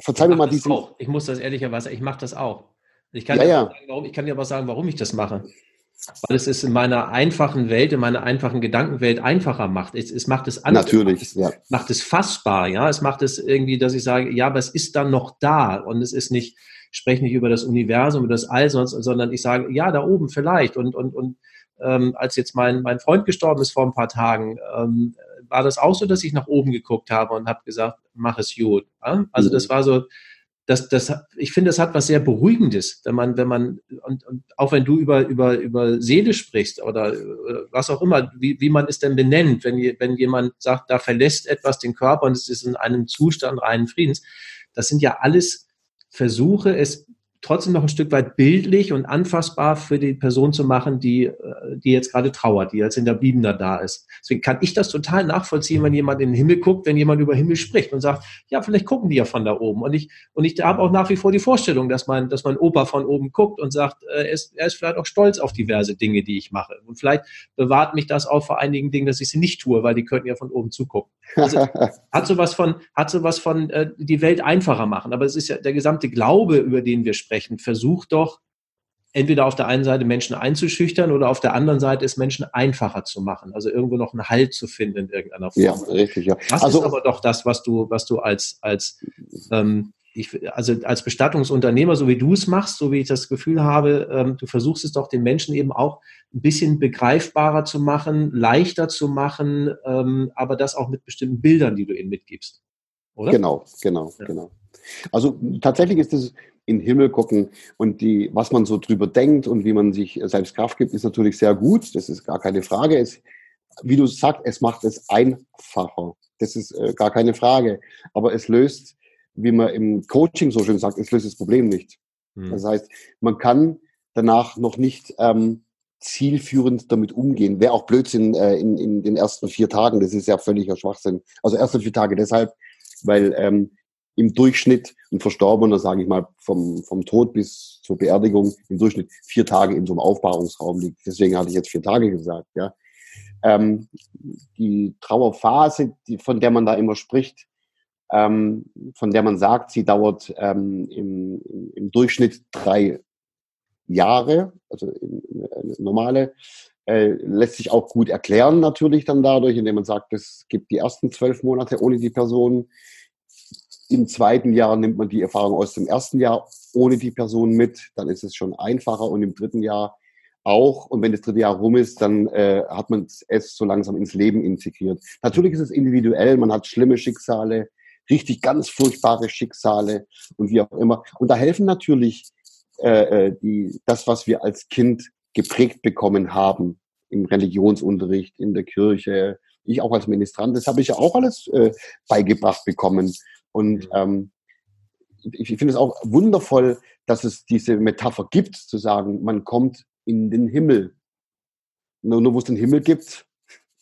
verzeih mir mal diesen. Auch. Ich muss das ehrlicherweise, ich mache das auch. Ich kann, ja, ja. Sagen, warum, ich kann dir aber sagen, warum ich das mache. Weil es es in meiner einfachen Welt, in meiner einfachen Gedankenwelt einfacher macht. Es, es macht es anders. Natürlich, es, ja. macht es fassbar, ja. Es macht es irgendwie, dass ich sage, ja, aber es ist dann noch da und es ist nicht, ich spreche nicht über das Universum, über das All, sondern ich sage, ja, da oben vielleicht und, und, und ähm, als jetzt mein, mein Freund gestorben ist vor ein paar Tagen, ähm, war das auch so, dass ich nach oben geguckt habe und habe gesagt, mach es gut. Ja? Also das mhm. war so, das, das, ich finde, das hat was sehr Beruhigendes, wenn man, wenn man, und, und auch wenn du über, über, über Seele sprichst oder, oder was auch immer, wie, wie man es denn benennt, wenn, wenn jemand sagt, da verlässt etwas den Körper und es ist in einem Zustand reinen Friedens, das sind ja alles Versuche, es trotzdem noch ein Stück weit bildlich und anfassbar für die Person zu machen, die, äh, die jetzt gerade trauert, die als in der Bibel da ist. Deswegen kann ich das total nachvollziehen, wenn jemand in den Himmel guckt, wenn jemand über Himmel spricht und sagt, ja, vielleicht gucken die ja von da oben. Und ich, und ich habe auch nach wie vor die Vorstellung, dass mein, dass mein Opa von oben guckt und sagt, äh, er, ist, er ist vielleicht auch stolz auf diverse Dinge, die ich mache. Und vielleicht bewahrt mich das auch vor einigen Dingen, dass ich sie nicht tue, weil die könnten ja von oben zugucken. Also, *laughs* hat sowas von, hat sowas von äh, die Welt einfacher machen. Aber es ist ja der gesamte Glaube, über den wir sprechen, versucht doch entweder auf der einen Seite Menschen einzuschüchtern oder auf der anderen Seite es Menschen einfacher zu machen. Also irgendwo noch einen Halt zu finden in irgendeiner Form. Ja, richtig, ja. Das also, ist aber doch das, was du, was du als, als ähm, ich, also als Bestattungsunternehmer, so wie du es machst, so wie ich das Gefühl habe, ähm, du versuchst es doch den Menschen eben auch ein bisschen begreifbarer zu machen, leichter zu machen, ähm, aber das auch mit bestimmten Bildern, die du ihnen mitgibst. Oder? Genau, genau, ja. genau. Also tatsächlich ist es in den Himmel gucken und die, was man so drüber denkt und wie man sich selbst Kraft gibt, ist natürlich sehr gut. Das ist gar keine Frage. Es, wie du sagst, es macht es einfacher. Das ist äh, gar keine Frage. Aber es löst wie man im Coaching so schön sagt, es löst das Problem nicht. Mhm. Das heißt, man kann danach noch nicht ähm, zielführend damit umgehen. Wäre auch Blödsinn äh, in, in den ersten vier Tagen. Das ist ja völliger Schwachsinn. Also erste vier Tage deshalb, weil ähm, im Durchschnitt ein Verstorbener, sage ich mal, vom, vom Tod bis zur Beerdigung im Durchschnitt vier Tage in so einem Aufbahrungsraum liegt. Deswegen hatte ich jetzt vier Tage gesagt. Ja. Ähm, die Trauerphase, die, von der man da immer spricht, ähm, von der man sagt, sie dauert ähm, im, im, Durchschnitt drei Jahre, also normale, äh, lässt sich auch gut erklären natürlich dann dadurch, indem man sagt, es gibt die ersten zwölf Monate ohne die Person. Im zweiten Jahr nimmt man die Erfahrung aus dem ersten Jahr ohne die Person mit, dann ist es schon einfacher und im dritten Jahr auch. Und wenn das dritte Jahr rum ist, dann äh, hat man es so langsam ins Leben integriert. Natürlich ist es individuell, man hat schlimme Schicksale, richtig ganz furchtbare Schicksale und wie auch immer. Und da helfen natürlich äh, äh, die, das, was wir als Kind geprägt bekommen haben im Religionsunterricht, in der Kirche, ich auch als Ministrant, das habe ich ja auch alles äh, beigebracht bekommen. Und ähm, ich, ich finde es auch wundervoll, dass es diese Metapher gibt, zu sagen, man kommt in den Himmel. Nur, nur wo es den Himmel gibt,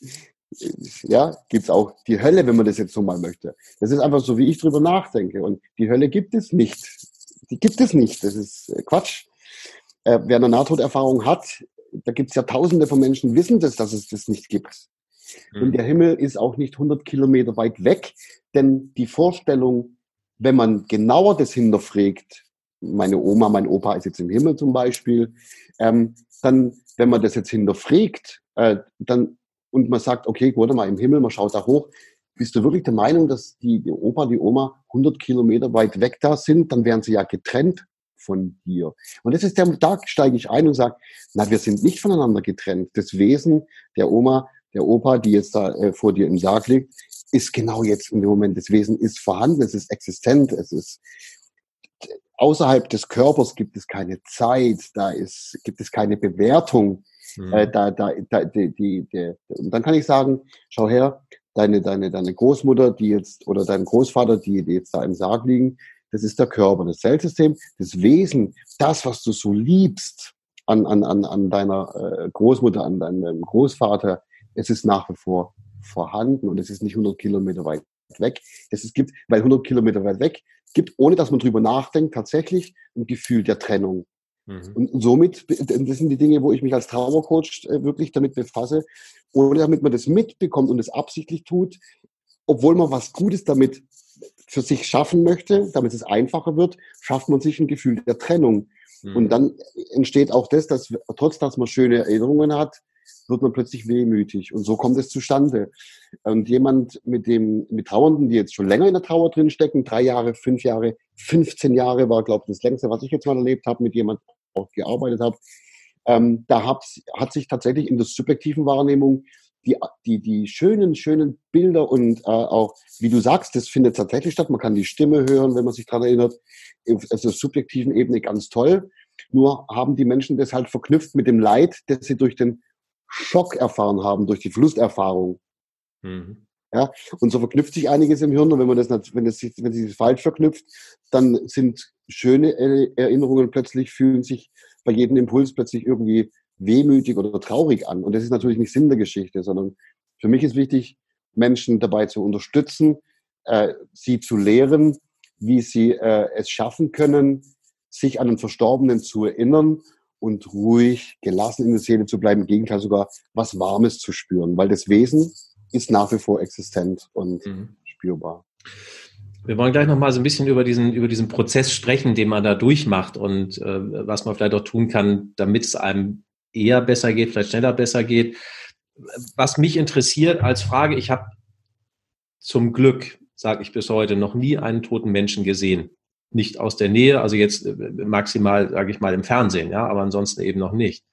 *laughs* ja, gibt es auch die Hölle, wenn man das jetzt so mal möchte. Das ist einfach so, wie ich drüber nachdenke. Und die Hölle gibt es nicht. Die gibt es nicht. Das ist äh, Quatsch. Äh, wer eine Nahtoderfahrung hat, da gibt es ja tausende von Menschen, wissen das, dass es das nicht gibt. Mhm. Und der Himmel ist auch nicht 100 Kilometer weit weg, denn die Vorstellung, wenn man genauer das hinterfragt, meine Oma, mein Opa ist jetzt im Himmel zum Beispiel, ähm, dann, wenn man das jetzt hinterfragt, äh, dann und man sagt, okay, warte mal im Himmel, man schaut da hoch. Bist du wirklich der Meinung, dass die, die Opa, die Oma 100 Kilometer weit weg da sind? Dann wären sie ja getrennt von dir. Und das ist der, da steige ich ein und sage, na, wir sind nicht voneinander getrennt. Das Wesen der Oma, der Opa, die jetzt da äh, vor dir im Sarg liegt, ist genau jetzt in dem Moment, das Wesen ist vorhanden, es ist existent, es ist außerhalb des Körpers gibt es keine Zeit, da ist, gibt es keine Bewertung. Mhm. Äh, da, da, da, die, die, die, und dann kann ich sagen, schau her, deine, deine, deine Großmutter, die jetzt, oder dein Großvater, die, die jetzt da im Sarg liegen, das ist der Körper, das Zellsystem, das Wesen, das, was du so liebst an, an, an, an deiner äh, Großmutter, an deinem Großvater, es ist nach wie vor vorhanden und es ist nicht 100 Kilometer weit weg. Es gibt, weil 100 Kilometer weit weg gibt, ohne dass man drüber nachdenkt, tatsächlich ein Gefühl der Trennung. Mhm. Und somit, das sind die Dinge, wo ich mich als Trauercoach äh, wirklich damit befasse, ohne damit man das mitbekommt und es absichtlich tut, obwohl man was Gutes damit für sich schaffen möchte, damit es einfacher wird, schafft man sich ein Gefühl der Trennung. Mhm. Und dann entsteht auch das, dass trotz dass man schöne Erinnerungen hat, wird man plötzlich wehmütig. Und so kommt es zustande. Und jemand mit dem, mit Trauernden, die jetzt schon länger in der Trauer drin stecken, drei Jahre, fünf Jahre, 15 Jahre war, glaube ich, das längste, was ich jetzt mal erlebt habe, mit jemand auch gearbeitet habe. Ähm, da hat, hat sich tatsächlich in der subjektiven Wahrnehmung die, die, die schönen, schönen Bilder und äh, auch, wie du sagst, das findet tatsächlich statt. Man kann die Stimme hören, wenn man sich daran erinnert. Auf der subjektiven Ebene ganz toll. Nur haben die Menschen das halt verknüpft mit dem Leid, das sie durch den Schock erfahren haben, durch die Verlusterfahrung. Mhm. Ja, und so verknüpft sich einiges im Hirn und wenn man das, wenn das, wenn sich das falsch verknüpft, dann sind schöne Erinnerungen plötzlich, fühlen sich bei jedem Impuls plötzlich irgendwie wehmütig oder traurig an. Und das ist natürlich nicht Sinn der Geschichte, sondern für mich ist wichtig, Menschen dabei zu unterstützen, äh, sie zu lehren, wie sie äh, es schaffen können, sich an den Verstorbenen zu erinnern und ruhig, gelassen in der Seele zu bleiben, im Gegenteil sogar was Warmes zu spüren, weil das Wesen ist nach wie vor existent und mhm. spürbar. Wir wollen gleich noch mal so ein bisschen über diesen, über diesen Prozess sprechen, den man da durchmacht und äh, was man vielleicht auch tun kann, damit es einem eher besser geht, vielleicht schneller besser geht. Was mich interessiert als Frage, ich habe zum Glück, sage ich bis heute, noch nie einen toten Menschen gesehen nicht aus der Nähe, also jetzt äh, maximal, sage ich mal, im Fernsehen, ja, aber ansonsten eben noch nicht.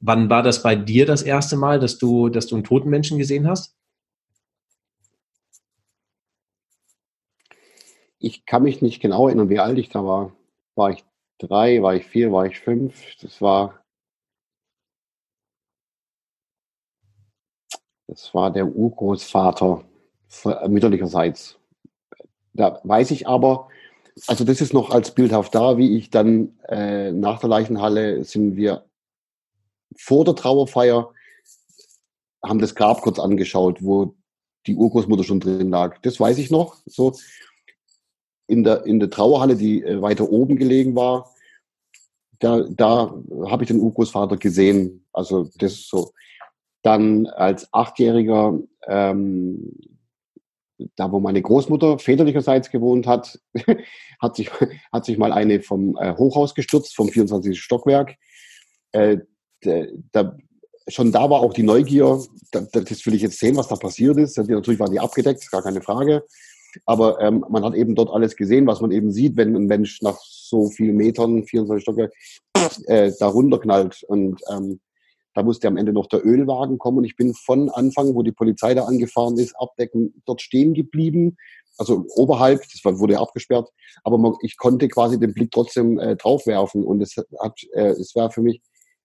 Wann war das bei dir das erste Mal, dass du, dass du einen toten Menschen gesehen hast? Ich kann mich nicht genau erinnern, wie alt ich da war. War ich drei, war ich vier, war ich fünf? Das war, das war der Urgroßvater mütterlicherseits. Da weiß ich aber, also das ist noch als bildhaft da, wie ich dann äh, nach der Leichenhalle sind wir vor der Trauerfeier, haben das Grab kurz angeschaut, wo die Urgroßmutter schon drin lag. Das weiß ich noch. So in der, in der Trauerhalle, die äh, weiter oben gelegen war, da, da habe ich den Urgroßvater gesehen. Also das ist so. Dann als Achtjähriger ähm, da wo meine Großmutter väterlicherseits gewohnt hat, *laughs* hat sich, hat sich mal eine vom äh, Hochhaus gestürzt, vom 24. Stockwerk. Äh, da, schon da war auch die Neugier, da, das will ich jetzt sehen, was da passiert ist. Natürlich war die abgedeckt, gar keine Frage. Aber ähm, man hat eben dort alles gesehen, was man eben sieht, wenn ein Mensch nach so vielen Metern, 24 Stockwerk, äh, da runterknallt. Und ähm, da musste am Ende noch der Ölwagen kommen und ich bin von Anfang, wo die Polizei da angefahren ist, abdecken, dort stehen geblieben. Also oberhalb, das wurde abgesperrt, aber man, ich konnte quasi den Blick trotzdem äh, draufwerfen und es hat, äh, es war für mich,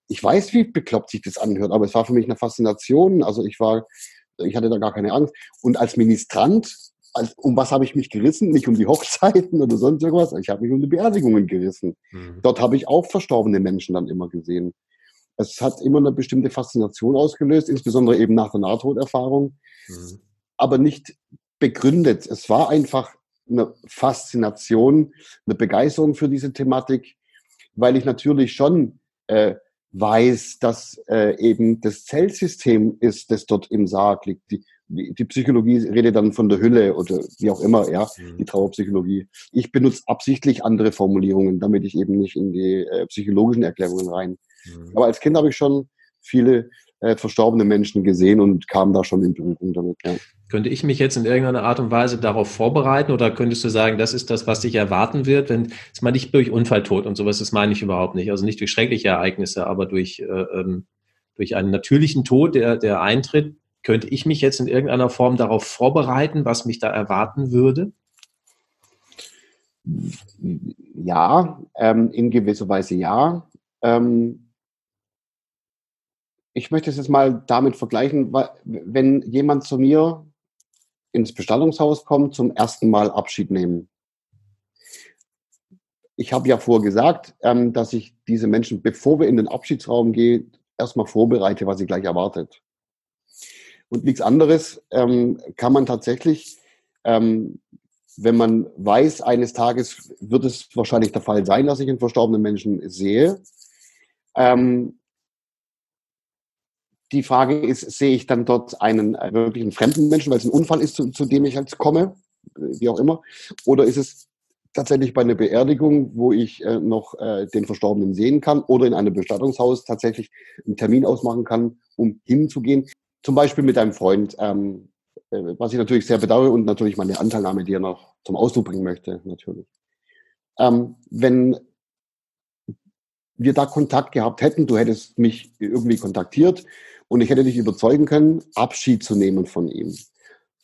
ich weiß, wie bekloppt sich das anhört, aber es war für mich eine Faszination. Also ich war, ich hatte da gar keine Angst. Und als Ministrant, als, um was habe ich mich gerissen? Nicht um die *laughs* Hochzeiten oder sonst irgendwas. Ich habe mich um die Beerdigungen gerissen. Mhm. Dort habe ich auch verstorbene Menschen dann immer gesehen es hat immer eine bestimmte Faszination ausgelöst, insbesondere eben nach der Nahtoderfahrung, mhm. aber nicht begründet. Es war einfach eine Faszination, eine Begeisterung für diese Thematik, weil ich natürlich schon äh, weiß, dass äh, eben das Zellsystem ist, das dort im Sarg liegt. Die, die Psychologie redet dann von der Hülle oder wie auch immer, ja, mhm. die Trauerpsychologie. Ich benutze absichtlich andere Formulierungen, damit ich eben nicht in die äh, psychologischen Erklärungen rein Mhm. Aber als Kind habe ich schon viele äh, verstorbene Menschen gesehen und kam da schon in Berührung damit. Ja. Könnte ich mich jetzt in irgendeiner Art und Weise darauf vorbereiten oder könntest du sagen, das ist das, was dich erwarten wird, wenn es mal nicht durch Unfalltod und sowas, das meine ich überhaupt nicht. Also nicht durch schreckliche Ereignisse, aber durch, äh, ähm, durch einen natürlichen Tod, der, der eintritt, könnte ich mich jetzt in irgendeiner Form darauf vorbereiten, was mich da erwarten würde? Ja, ähm, in gewisser Weise ja. Ähm, ich möchte es jetzt mal damit vergleichen, wenn jemand zu mir ins Bestattungshaus kommt, zum ersten Mal Abschied nehmen. Ich habe ja vorher gesagt, ähm, dass ich diese Menschen, bevor wir in den Abschiedsraum gehen, erstmal vorbereite, was sie gleich erwartet. Und nichts anderes ähm, kann man tatsächlich, ähm, wenn man weiß, eines Tages wird es wahrscheinlich der Fall sein, dass ich einen verstorbenen Menschen sehe, die Frage ist, sehe ich dann dort einen äh, wirklichen fremden Menschen, weil es ein Unfall ist, zu, zu dem ich jetzt komme, wie auch immer, oder ist es tatsächlich bei einer Beerdigung, wo ich äh, noch äh, den Verstorbenen sehen kann oder in einem Bestattungshaus tatsächlich einen Termin ausmachen kann, um hinzugehen. Zum Beispiel mit einem Freund, ähm, äh, was ich natürlich sehr bedauere und natürlich meine Anteilnahme, die er noch zum Ausdruck bringen möchte, natürlich. Ähm, wenn wir da Kontakt gehabt hätten, du hättest mich irgendwie kontaktiert und ich hätte dich überzeugen können, Abschied zu nehmen von ihm.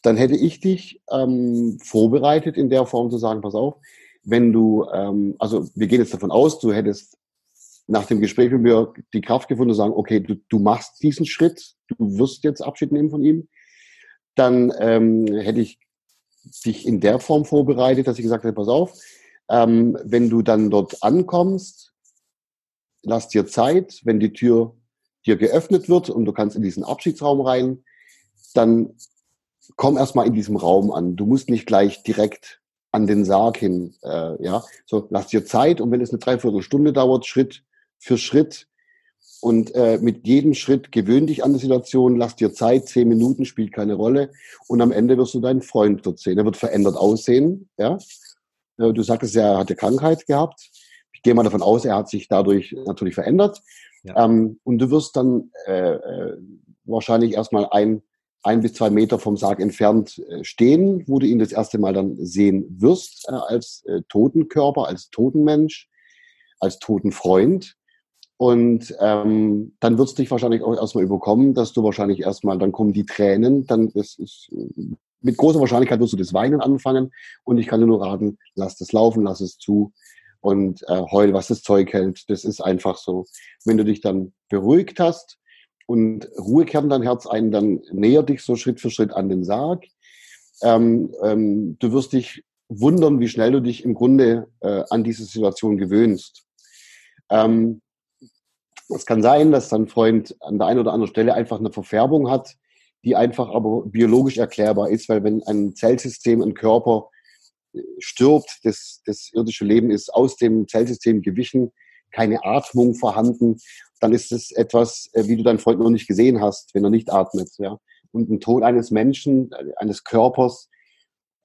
Dann hätte ich dich ähm, vorbereitet in der Form zu sagen, pass auf, wenn du, ähm, also wir gehen jetzt davon aus, du hättest nach dem Gespräch mit mir die Kraft gefunden zu sagen, okay, du, du machst diesen Schritt, du wirst jetzt Abschied nehmen von ihm, dann ähm, hätte ich dich in der Form vorbereitet, dass ich gesagt hätte, pass auf, ähm, wenn du dann dort ankommst, lass dir Zeit, wenn die Tür dir geöffnet wird und du kannst in diesen Abschiedsraum rein, dann komm erstmal in diesem Raum an. Du musst nicht gleich direkt an den Sarg hin, äh, ja. So, lass dir Zeit und wenn es eine Dreiviertelstunde dauert, Schritt für Schritt und äh, mit jedem Schritt gewöhn dich an die Situation, lass dir Zeit, zehn Minuten spielt keine Rolle und am Ende wirst du deinen Freund dort sehen. Er wird verändert aussehen, ja. Äh, du sagtest ja, er hatte Krankheit gehabt. Gehe mal davon aus, er hat sich dadurch natürlich verändert. Ja. Ähm, und du wirst dann äh, äh, wahrscheinlich erstmal ein, ein bis zwei Meter vom Sarg entfernt äh, stehen, wo du ihn das erste Mal dann sehen wirst, äh, als äh, Totenkörper, als Totenmensch, als Totenfreund. Und ähm, dann wird es dich wahrscheinlich auch erstmal überkommen, dass du wahrscheinlich erstmal, dann kommen die Tränen, dann das ist, mit großer Wahrscheinlichkeit wirst du das Weinen anfangen. Und ich kann dir nur raten, lass das laufen, lass es zu und äh, heul, was das Zeug hält. Das ist einfach so. Wenn du dich dann beruhigt hast und Ruhe kehrt dein Herz ein, dann näher dich so Schritt für Schritt an den Sarg. Ähm, ähm, du wirst dich wundern, wie schnell du dich im Grunde äh, an diese Situation gewöhnst. Ähm, es kann sein, dass dein Freund an der einen oder anderen Stelle einfach eine Verfärbung hat, die einfach aber biologisch erklärbar ist, weil wenn ein Zellsystem, ein Körper stirbt, das, das irdische Leben ist aus dem Zellsystem gewichen, keine Atmung vorhanden, dann ist es etwas, äh, wie du deinen Freund noch nicht gesehen hast, wenn er nicht atmet. Ja? Und ein Tod eines Menschen, äh, eines Körpers,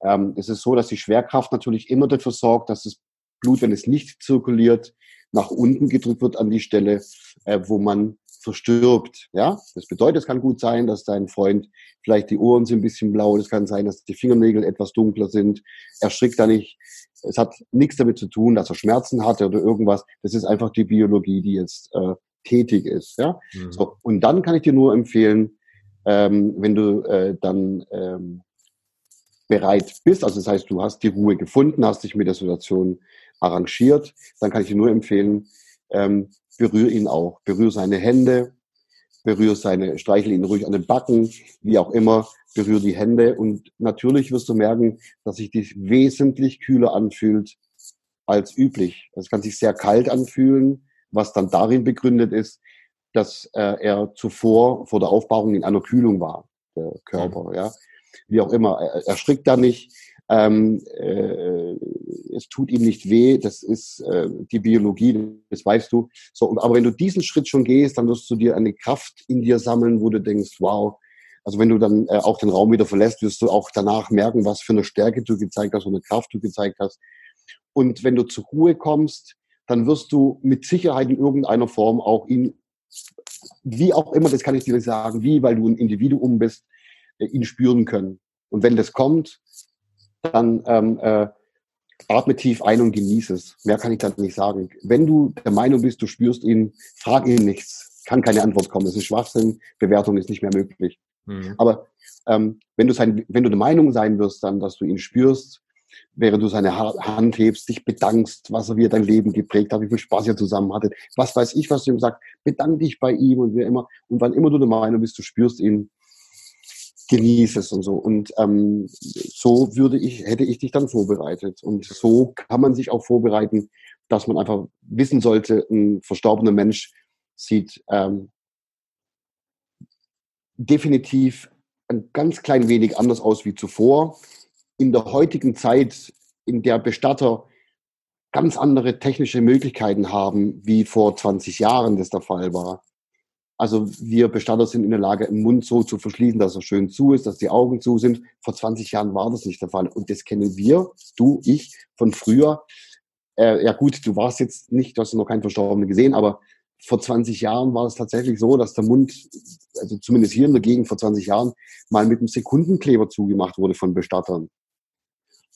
ähm, es ist so, dass die Schwerkraft natürlich immer dafür sorgt, dass das Blut, wenn es nicht zirkuliert, nach unten gedrückt wird an die Stelle, äh, wo man verstirbt. Ja, das bedeutet, es kann gut sein, dass dein Freund vielleicht die Ohren sind ein bisschen blau, es kann sein, dass die Fingernägel etwas dunkler sind. Er strickt da nicht. Es hat nichts damit zu tun, dass er Schmerzen hatte oder irgendwas. Das ist einfach die Biologie, die jetzt äh, tätig ist. Ja, mhm. so und dann kann ich dir nur empfehlen, ähm, wenn du äh, dann ähm, bereit bist, also das heißt, du hast die Ruhe gefunden, hast dich mit der Situation arrangiert, dann kann ich dir nur empfehlen, ähm, berühr ihn auch. Berühr seine Hände, berühr seine, streichel ihn ruhig an den Backen, wie auch immer, berühr die Hände und natürlich wirst du merken, dass sich dies wesentlich kühler anfühlt als üblich. Es kann sich sehr kalt anfühlen, was dann darin begründet ist, dass äh, er zuvor vor der Aufbauung in einer Kühlung war, der Körper, ja. Wie auch immer. Er, er strickt da nicht, ähm, äh, es tut ihm nicht weh, das ist äh, die Biologie, das weißt du. So, aber wenn du diesen Schritt schon gehst, dann wirst du dir eine Kraft in dir sammeln, wo du denkst, wow. Also wenn du dann äh, auch den Raum wieder verlässt, wirst du auch danach merken, was für eine Stärke du gezeigt hast, und eine Kraft du gezeigt hast. Und wenn du zur Ruhe kommst, dann wirst du mit Sicherheit in irgendeiner Form auch ihn, wie auch immer, das kann ich dir sagen, wie, weil du ein Individuum bist, äh, ihn spüren können. Und wenn das kommt, dann ähm, äh, atme tief ein und genieße es. Mehr kann ich da nicht sagen. Wenn du der Meinung bist, du spürst ihn, frag ihn nichts. Kann keine Antwort kommen. Es ist Schwachsinn. Bewertung ist nicht mehr möglich. Mhm. Aber ähm, wenn, du sein, wenn du der Meinung sein wirst, dann, dass du ihn spürst, während du seine Hand hebst, dich bedankst, was er wie dein Leben geprägt hat, wie viel Spaß ihr zusammen hattet, was weiß ich, was du ihm sagst, bedank dich bei ihm und wie immer. Und wann immer du der Meinung bist, du spürst ihn, genieß es und so. Und ähm, so würde ich, hätte ich dich dann vorbereitet. Und so kann man sich auch vorbereiten, dass man einfach wissen sollte, ein verstorbener Mensch sieht ähm, definitiv ein ganz klein wenig anders aus wie zuvor. In der heutigen Zeit, in der Bestatter ganz andere technische Möglichkeiten haben, wie vor 20 Jahren das der Fall war, also wir Bestatter sind in der Lage, den Mund so zu verschließen, dass er schön zu ist, dass die Augen zu sind. Vor 20 Jahren war das nicht der Fall. Und das kennen wir, du, ich, von früher. Äh, ja gut, du warst jetzt nicht, du hast noch keinen Verstorbenen gesehen, aber vor 20 Jahren war es tatsächlich so, dass der Mund, also zumindest hier in der Gegend vor 20 Jahren, mal mit einem Sekundenkleber zugemacht wurde von Bestattern,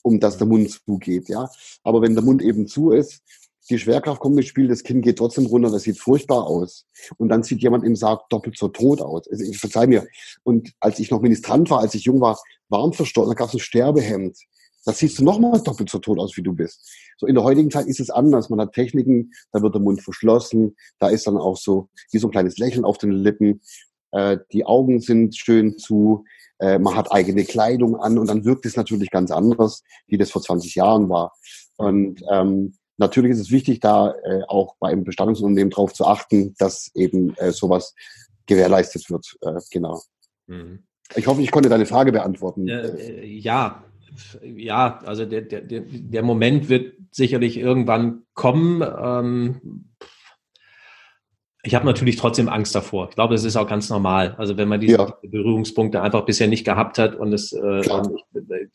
um dass der Mund zugeht. Ja, aber wenn der Mund eben zu ist, die Schwerkraft kommt ins Spiel, das Kind geht trotzdem runter, das sieht furchtbar aus. Und dann sieht jemand im Sarg doppelt so tot aus. Also ich verzeih mir. Und als ich noch Ministrant war, als ich jung war, warm verstorben, da gab es ein Sterbehemd. Das siehst du nochmal doppelt so tot aus, wie du bist. So in der heutigen Zeit ist es anders. Man hat Techniken, da wird der Mund verschlossen, da ist dann auch so wie so ein kleines Lächeln auf den Lippen. Äh, die Augen sind schön zu, äh, man hat eigene Kleidung an und dann wirkt es natürlich ganz anders, wie das vor 20 Jahren war. Und ähm, Natürlich ist es wichtig, da äh, auch bei einem Bestattungsunternehmen darauf zu achten, dass eben äh, sowas gewährleistet wird. Äh, genau. Mhm. Ich hoffe, ich konnte deine Frage beantworten. Äh, ja, ja, also der, der, der Moment wird sicherlich irgendwann kommen. Ähm, ich habe natürlich trotzdem Angst davor. Ich glaube, das ist auch ganz normal. Also wenn man diese ja. Berührungspunkte einfach bisher nicht gehabt hat und es, äh,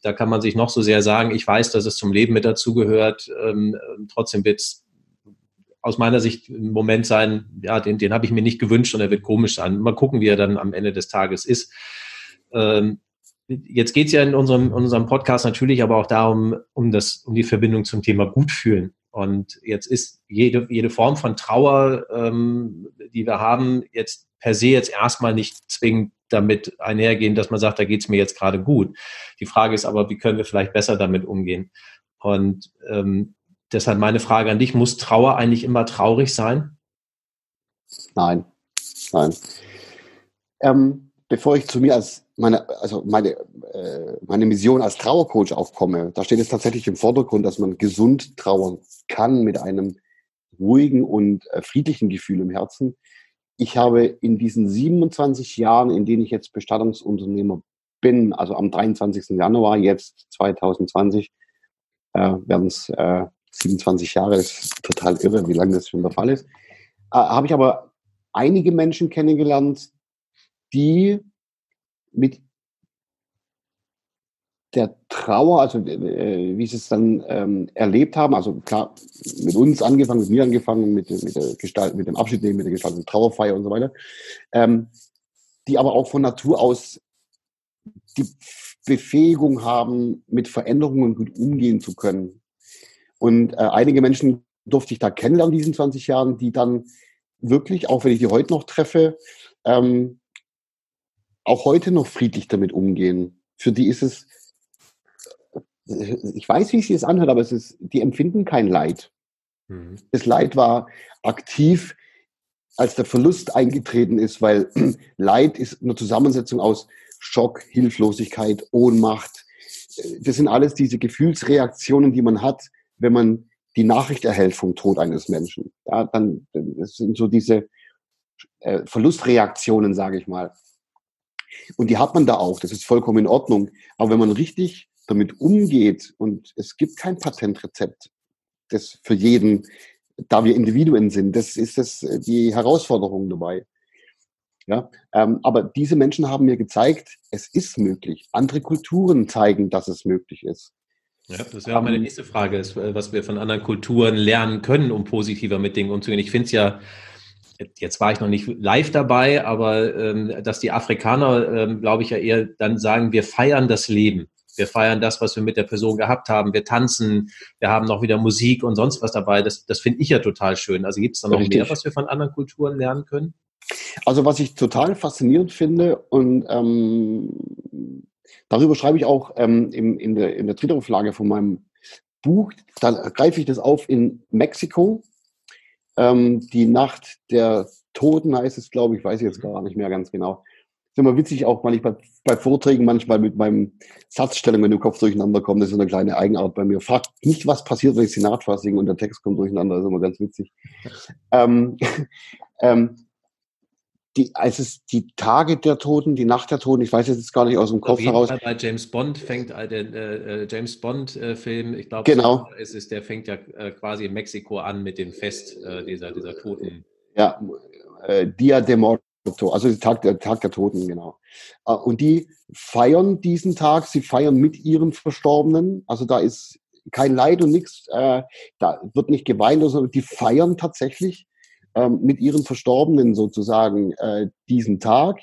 da kann man sich noch so sehr sagen, ich weiß, dass es zum Leben mit dazugehört. Ähm, trotzdem wird es aus meiner Sicht ein Moment sein, ja, den, den habe ich mir nicht gewünscht und er wird komisch sein. Mal gucken, wie er dann am Ende des Tages ist. Ähm, jetzt geht es ja in unserem, unserem Podcast natürlich aber auch darum, um das, um die Verbindung zum Thema Gutfühlen. Und jetzt ist jede, jede Form von Trauer, ähm, die wir haben, jetzt per se jetzt erstmal nicht zwingend damit einhergehen, dass man sagt, da geht es mir jetzt gerade gut. Die Frage ist aber, wie können wir vielleicht besser damit umgehen? Und ähm, deshalb meine Frage an dich, muss Trauer eigentlich immer traurig sein? Nein, nein. Ähm, bevor ich zu mir als meine, also meine, äh, meine Mission als Trauercoach aufkomme, da steht es tatsächlich im Vordergrund, dass man gesund trauern kann mit einem ruhigen und äh, friedlichen Gefühl im Herzen. Ich habe in diesen 27 Jahren, in denen ich jetzt Bestattungsunternehmer bin, also am 23. Januar jetzt 2020, äh, werden es äh, 27 Jahre, ist total irre, wie lange das schon der Fall ist, äh, habe ich aber einige Menschen kennengelernt, die mit der Trauer, also äh, wie sie es dann ähm, erlebt haben, also klar, mit uns angefangen, mit mir angefangen, mit, mit der Gestalt, mit dem Abschied nehmen, mit der Gestaltung Trauerfeier und so weiter, ähm, die aber auch von Natur aus die Befähigung haben, mit Veränderungen gut umgehen zu können. Und äh, einige Menschen durfte ich da kennenlernen in diesen 20 Jahren, die dann wirklich, auch wenn ich die heute noch treffe, ähm, auch heute noch friedlich damit umgehen. Für die ist es, ich weiß, wie es sich das anhört, aber es ist, die empfinden kein Leid. Mhm. Das Leid war aktiv, als der Verlust eingetreten ist, weil *clears throat* Leid ist eine Zusammensetzung aus Schock, Hilflosigkeit, Ohnmacht. Das sind alles diese Gefühlsreaktionen, die man hat, wenn man die Nachricht erhält vom Tod eines Menschen. Ja, dann, das sind so diese äh, Verlustreaktionen, sage ich mal. Und die hat man da auch, das ist vollkommen in Ordnung. Aber wenn man richtig damit umgeht und es gibt kein Patentrezept, das für jeden, da wir Individuen sind, das ist das, die Herausforderung dabei. Ja, ähm, aber diese Menschen haben mir gezeigt, es ist möglich. Andere Kulturen zeigen, dass es möglich ist. Ja, das wäre meine ähm, nächste Frage, ist, was wir von anderen Kulturen lernen können, um positiver mit Dingen umzugehen. Ich finde es ja jetzt war ich noch nicht live dabei, aber ähm, dass die Afrikaner, ähm, glaube ich, ja eher dann sagen, wir feiern das Leben. Wir feiern das, was wir mit der Person gehabt haben. Wir tanzen, wir haben noch wieder Musik und sonst was dabei. Das, das finde ich ja total schön. Also gibt es da noch Richtig. mehr, was wir von anderen Kulturen lernen können? Also was ich total faszinierend finde und ähm, darüber schreibe ich auch ähm, in, in, der, in der Drittauflage von meinem Buch, dann greife ich das auf in Mexiko. Ähm, die Nacht der Toten heißt es, glaube ich, weiß ich jetzt gar nicht mehr ganz genau. ist immer witzig, auch weil ich bei, bei Vorträgen manchmal mit meinem Satzstellung, wenn im Kopf durcheinander kommt, das ist eine kleine Eigenart bei mir. Fragt nicht, was passiert, wenn ich Senat singe und der Text kommt durcheinander, das ist immer ganz witzig. *laughs* ähm, *laughs* ähm, die, als es die Tage der Toten, die Nacht der Toten, ich weiß jetzt gar nicht aus dem Kopf heraus. Fall bei James Bond fängt äh, der äh, James Bond äh, Film, ich glaube, genau. ist es, der fängt ja äh, quasi in Mexiko an mit dem Fest äh, dieser, dieser Toten. Ja, äh, Dia de Muerto, also der Tag, der Tag der Toten, genau. und die feiern diesen Tag, sie feiern mit ihren Verstorbenen, also da ist kein Leid und nichts, da wird nicht geweint, sondern die feiern tatsächlich ähm, mit ihren Verstorbenen sozusagen äh, diesen Tag.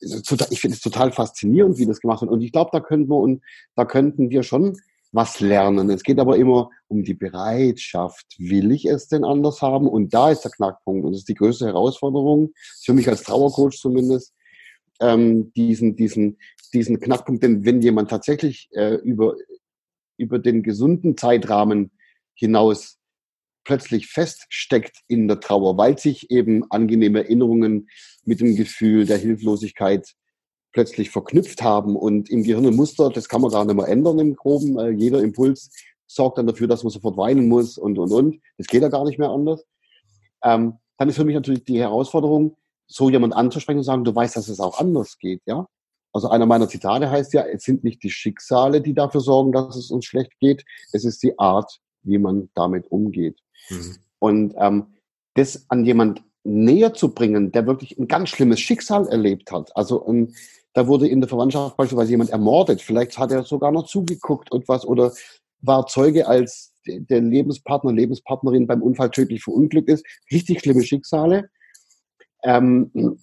Ich finde es total faszinierend, wie das gemacht wird. Und ich glaube, da könnten wir und da könnten wir schon was lernen. Es geht aber immer um die Bereitschaft. Will ich es denn anders haben? Und da ist der Knackpunkt. Und das ist die größte Herausforderung, für mich als Trauercoach zumindest, ähm, diesen, diesen, diesen Knackpunkt. Denn wenn jemand tatsächlich äh, über, über den gesunden Zeitrahmen hinaus plötzlich feststeckt in der Trauer, weil sich eben angenehme Erinnerungen mit dem Gefühl der Hilflosigkeit plötzlich verknüpft haben und im Gehirn ein Muster, das kann man gar nicht mehr ändern im Groben. Äh, jeder Impuls sorgt dann dafür, dass man sofort weinen muss und, und, und. Das geht ja gar nicht mehr anders. Ähm, dann ist für mich natürlich die Herausforderung, so jemand anzusprechen und sagen, du weißt, dass es auch anders geht, ja? Also einer meiner Zitate heißt ja, es sind nicht die Schicksale, die dafür sorgen, dass es uns schlecht geht, es ist die Art, wie man damit umgeht. Mhm. Und ähm, das an jemand näher zu bringen, der wirklich ein ganz schlimmes Schicksal erlebt hat. Also ähm, da wurde in der Verwandtschaft beispielsweise jemand ermordet. Vielleicht hat er sogar noch zugeguckt und was oder war Zeuge, als der Lebenspartner, Lebenspartnerin beim Unfall tödlich verunglückt ist. Richtig schlimme Schicksale. Ähm,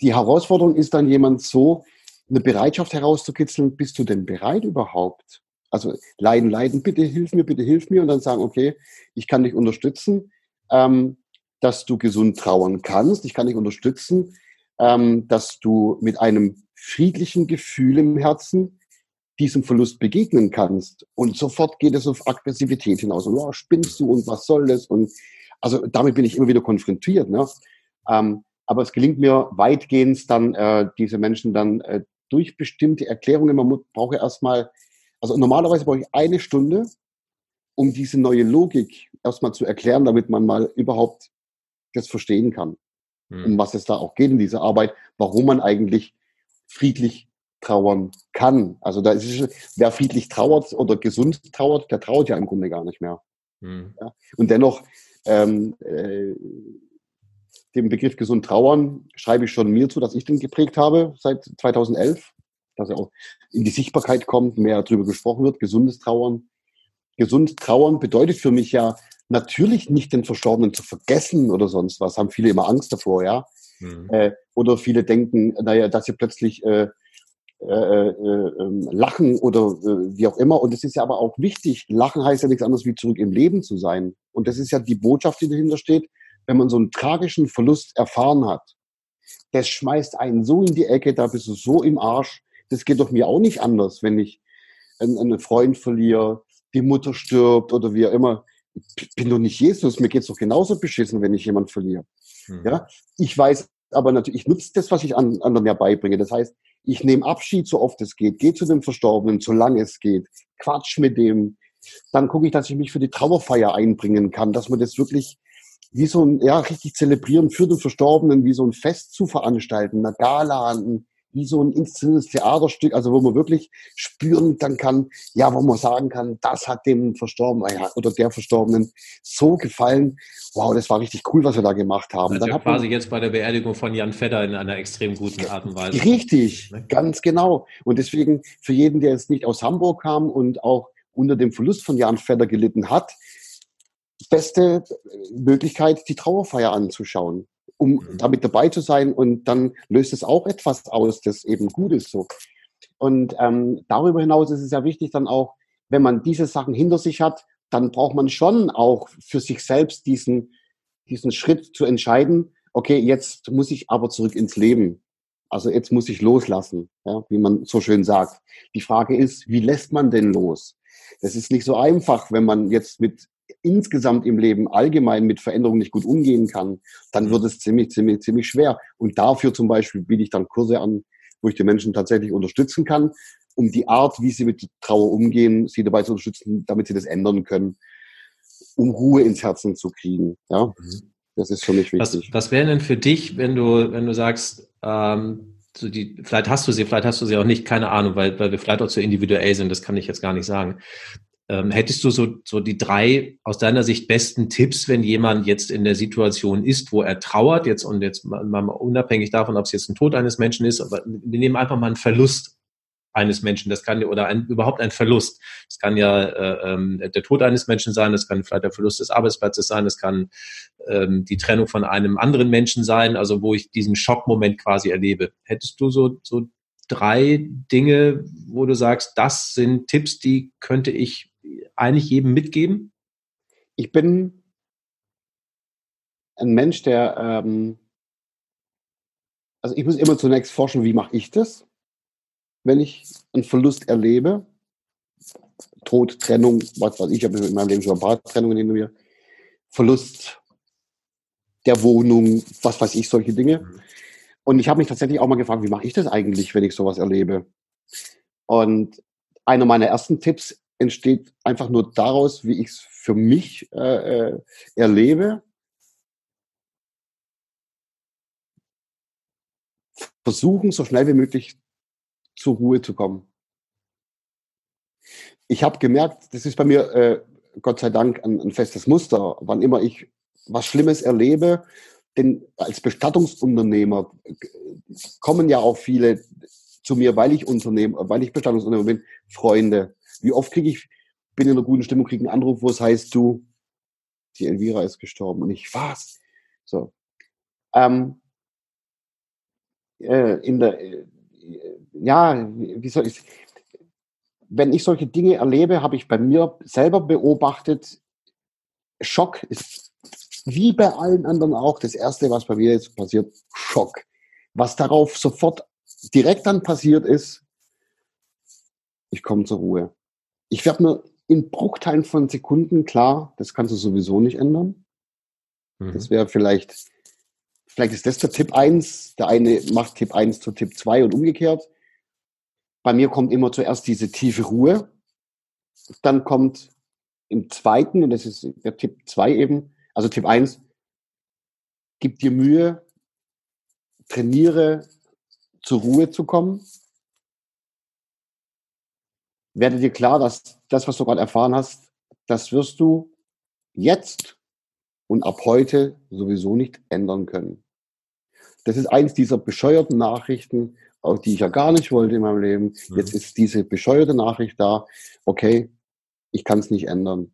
die Herausforderung ist dann jemand so, eine Bereitschaft herauszukitzeln, bist du denn bereit überhaupt? Also leiden, leiden, bitte hilf mir, bitte hilf mir und dann sagen, okay, ich kann dich unterstützen, ähm, dass du gesund trauern kannst. Ich kann dich unterstützen, ähm, dass du mit einem friedlichen Gefühl im Herzen diesem Verlust begegnen kannst. Und sofort geht es auf Aggressivität hinaus. Und oh, spinnst du und was soll das? Und also damit bin ich immer wieder konfrontiert. Ne? Ähm, aber es gelingt mir weitgehend dann, äh, diese Menschen dann äh, durch bestimmte Erklärungen, man braucht ja erstmal also normalerweise brauche ich eine Stunde, um diese neue Logik erstmal zu erklären, damit man mal überhaupt das verstehen kann, hm. um was es da auch geht in dieser Arbeit, warum man eigentlich friedlich trauern kann. Also da ist es, wer friedlich trauert oder gesund trauert, der trauert ja im Grunde gar nicht mehr. Hm. Ja? Und dennoch ähm, äh, den Begriff gesund trauern schreibe ich schon mir zu, dass ich den geprägt habe seit 2011 dass er auch in die Sichtbarkeit kommt, mehr darüber gesprochen wird, gesundes Trauern. Gesund Trauern bedeutet für mich ja natürlich nicht den Verstorbenen zu vergessen oder sonst was, haben viele immer Angst davor, ja. Mhm. Äh, oder viele denken, naja, dass sie plötzlich äh, äh, äh, ähm, lachen oder äh, wie auch immer. Und es ist ja aber auch wichtig, lachen heißt ja nichts anderes wie zurück im Leben zu sein. Und das ist ja die Botschaft, die dahinter steht, wenn man so einen tragischen Verlust erfahren hat. Das schmeißt einen so in die Ecke, da bist du so im Arsch, das geht doch mir auch nicht anders, wenn ich einen, einen Freund verliere, die Mutter stirbt oder wie auch immer. Ich bin doch nicht Jesus, mir geht's doch genauso beschissen, wenn ich jemanden verliere. Mhm. Ja? Ich weiß aber natürlich, ich nutze das, was ich an, anderen ja beibringe. Das heißt, ich nehme Abschied, so oft es geht, gehe zu dem Verstorbenen, solange es geht, quatsch mit dem. Dann gucke ich, dass ich mich für die Trauerfeier einbringen kann, dass man das wirklich wie so ein, ja, richtig zelebrieren für den Verstorbenen, wie so ein Fest zu veranstalten, eine Gala, ein, wie so ein inszeniertes Theaterstück, also wo man wirklich spüren dann kann, ja, wo man sagen kann, das hat dem Verstorbenen oder der Verstorbenen so gefallen. Wow, das war richtig cool, was wir da gemacht haben. Also dann hat quasi jetzt bei der Beerdigung von Jan Fedder in einer extrem guten Art und Weise. Richtig, ne? ganz genau. Und deswegen für jeden, der jetzt nicht aus Hamburg kam und auch unter dem Verlust von Jan Fedder gelitten hat, beste Möglichkeit, die Trauerfeier anzuschauen, um mhm. damit dabei zu sein. Und dann löst es auch etwas aus, das eben gut ist so. Und ähm, darüber hinaus ist es ja wichtig, dann auch, wenn man diese Sachen hinter sich hat, dann braucht man schon auch für sich selbst diesen, diesen Schritt zu entscheiden, okay, jetzt muss ich aber zurück ins Leben. Also jetzt muss ich loslassen, ja, wie man so schön sagt. Die Frage ist, wie lässt man denn los? Das ist nicht so einfach, wenn man jetzt mit insgesamt im Leben allgemein mit Veränderungen nicht gut umgehen kann, dann wird es ziemlich, ziemlich, ziemlich schwer. Und dafür zum Beispiel biete ich dann Kurse an, wo ich die Menschen tatsächlich unterstützen kann, um die Art, wie sie mit Trauer umgehen, sie dabei zu unterstützen, damit sie das ändern können, um Ruhe ins Herzen zu kriegen. Ja, mhm. das ist für mich wichtig. Was, was wäre denn für dich, wenn du, wenn du sagst, ähm, so die, vielleicht hast du sie, vielleicht hast du sie auch nicht, keine Ahnung, weil, weil wir vielleicht auch zu individuell sind, das kann ich jetzt gar nicht sagen. Ähm, hättest du so, so die drei aus deiner Sicht besten Tipps, wenn jemand jetzt in der Situation ist, wo er trauert, jetzt und jetzt mal, mal unabhängig davon, ob es jetzt ein Tod eines Menschen ist, aber wir nehmen einfach mal einen Verlust eines Menschen, das kann ja, oder ein, überhaupt ein Verlust. Das kann ja äh, ähm, der Tod eines Menschen sein, das kann vielleicht der Verlust des Arbeitsplatzes sein, das kann ähm, die Trennung von einem anderen Menschen sein, also wo ich diesen Schockmoment quasi erlebe. Hättest du so, so drei Dinge, wo du sagst, das sind Tipps, die könnte ich eigentlich jedem mitgeben? Ich bin ein Mensch, der, ähm, also ich muss immer zunächst forschen, wie mache ich das, wenn ich einen Verlust erlebe. Tod, Trennung, was weiß ich, ich habe in meinem Leben schon ein paar Trennungen hinter mir. Verlust der Wohnung, was weiß ich, solche Dinge. Mhm. Und ich habe mich tatsächlich auch mal gefragt, wie mache ich das eigentlich, wenn ich sowas erlebe? Und einer meiner ersten Tipps entsteht einfach nur daraus, wie ich es für mich äh, äh, erlebe. Versuchen, so schnell wie möglich zur Ruhe zu kommen. Ich habe gemerkt, das ist bei mir äh, Gott sei Dank ein, ein festes Muster. Wann immer ich was Schlimmes erlebe, denn als Bestattungsunternehmer äh, kommen ja auch viele zu mir, weil ich Unternehmer, weil ich Bestattungsunternehmer bin, Freunde, wie oft kriege ich, bin in einer guten Stimmung, kriege einen Anruf, wo es heißt, du, die Elvira ist gestorben. Und ich, was? So. Ähm, äh, in der, äh, ja, wie soll ich, wenn ich solche Dinge erlebe, habe ich bei mir selber beobachtet, Schock ist wie bei allen anderen auch das Erste, was bei mir jetzt passiert, Schock. Was darauf sofort direkt dann passiert ist, ich komme zur Ruhe. Ich werde mir in Bruchteilen von Sekunden klar, das kannst du sowieso nicht ändern. Mhm. Das wäre vielleicht, vielleicht ist das der Tipp 1. Der eine macht Tipp 1 zu Tipp 2 und umgekehrt. Bei mir kommt immer zuerst diese tiefe Ruhe. Dann kommt im zweiten, und das ist der Tipp 2 eben, also Tipp 1, gib dir Mühe, trainiere zur Ruhe zu kommen werde dir klar, dass das, was du gerade erfahren hast, das wirst du jetzt und ab heute sowieso nicht ändern können. Das ist eins dieser bescheuerten Nachrichten, auch die ich ja gar nicht wollte in meinem Leben. Mhm. Jetzt ist diese bescheuerte Nachricht da. Okay, ich kann es nicht ändern.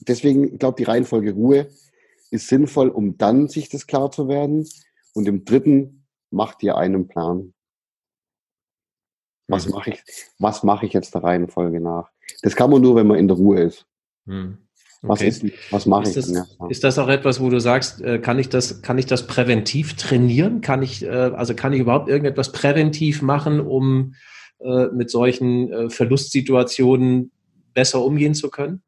Deswegen, ich glaube, die Reihenfolge Ruhe ist sinnvoll, um dann sich das klar zu werden. Und im dritten, mach dir einen Plan. Was mhm. mache ich, was mache ich jetzt der Reihenfolge nach? Das kann man nur, wenn man in der Ruhe ist. Mhm. Okay. Was, ist, was mache ist ich? Das, ja. Ist das auch etwas, wo du sagst, äh, kann ich das, kann ich das präventiv trainieren? Kann ich, äh, also kann ich überhaupt irgendetwas präventiv machen, um äh, mit solchen Verlustsituationen besser umgehen zu können,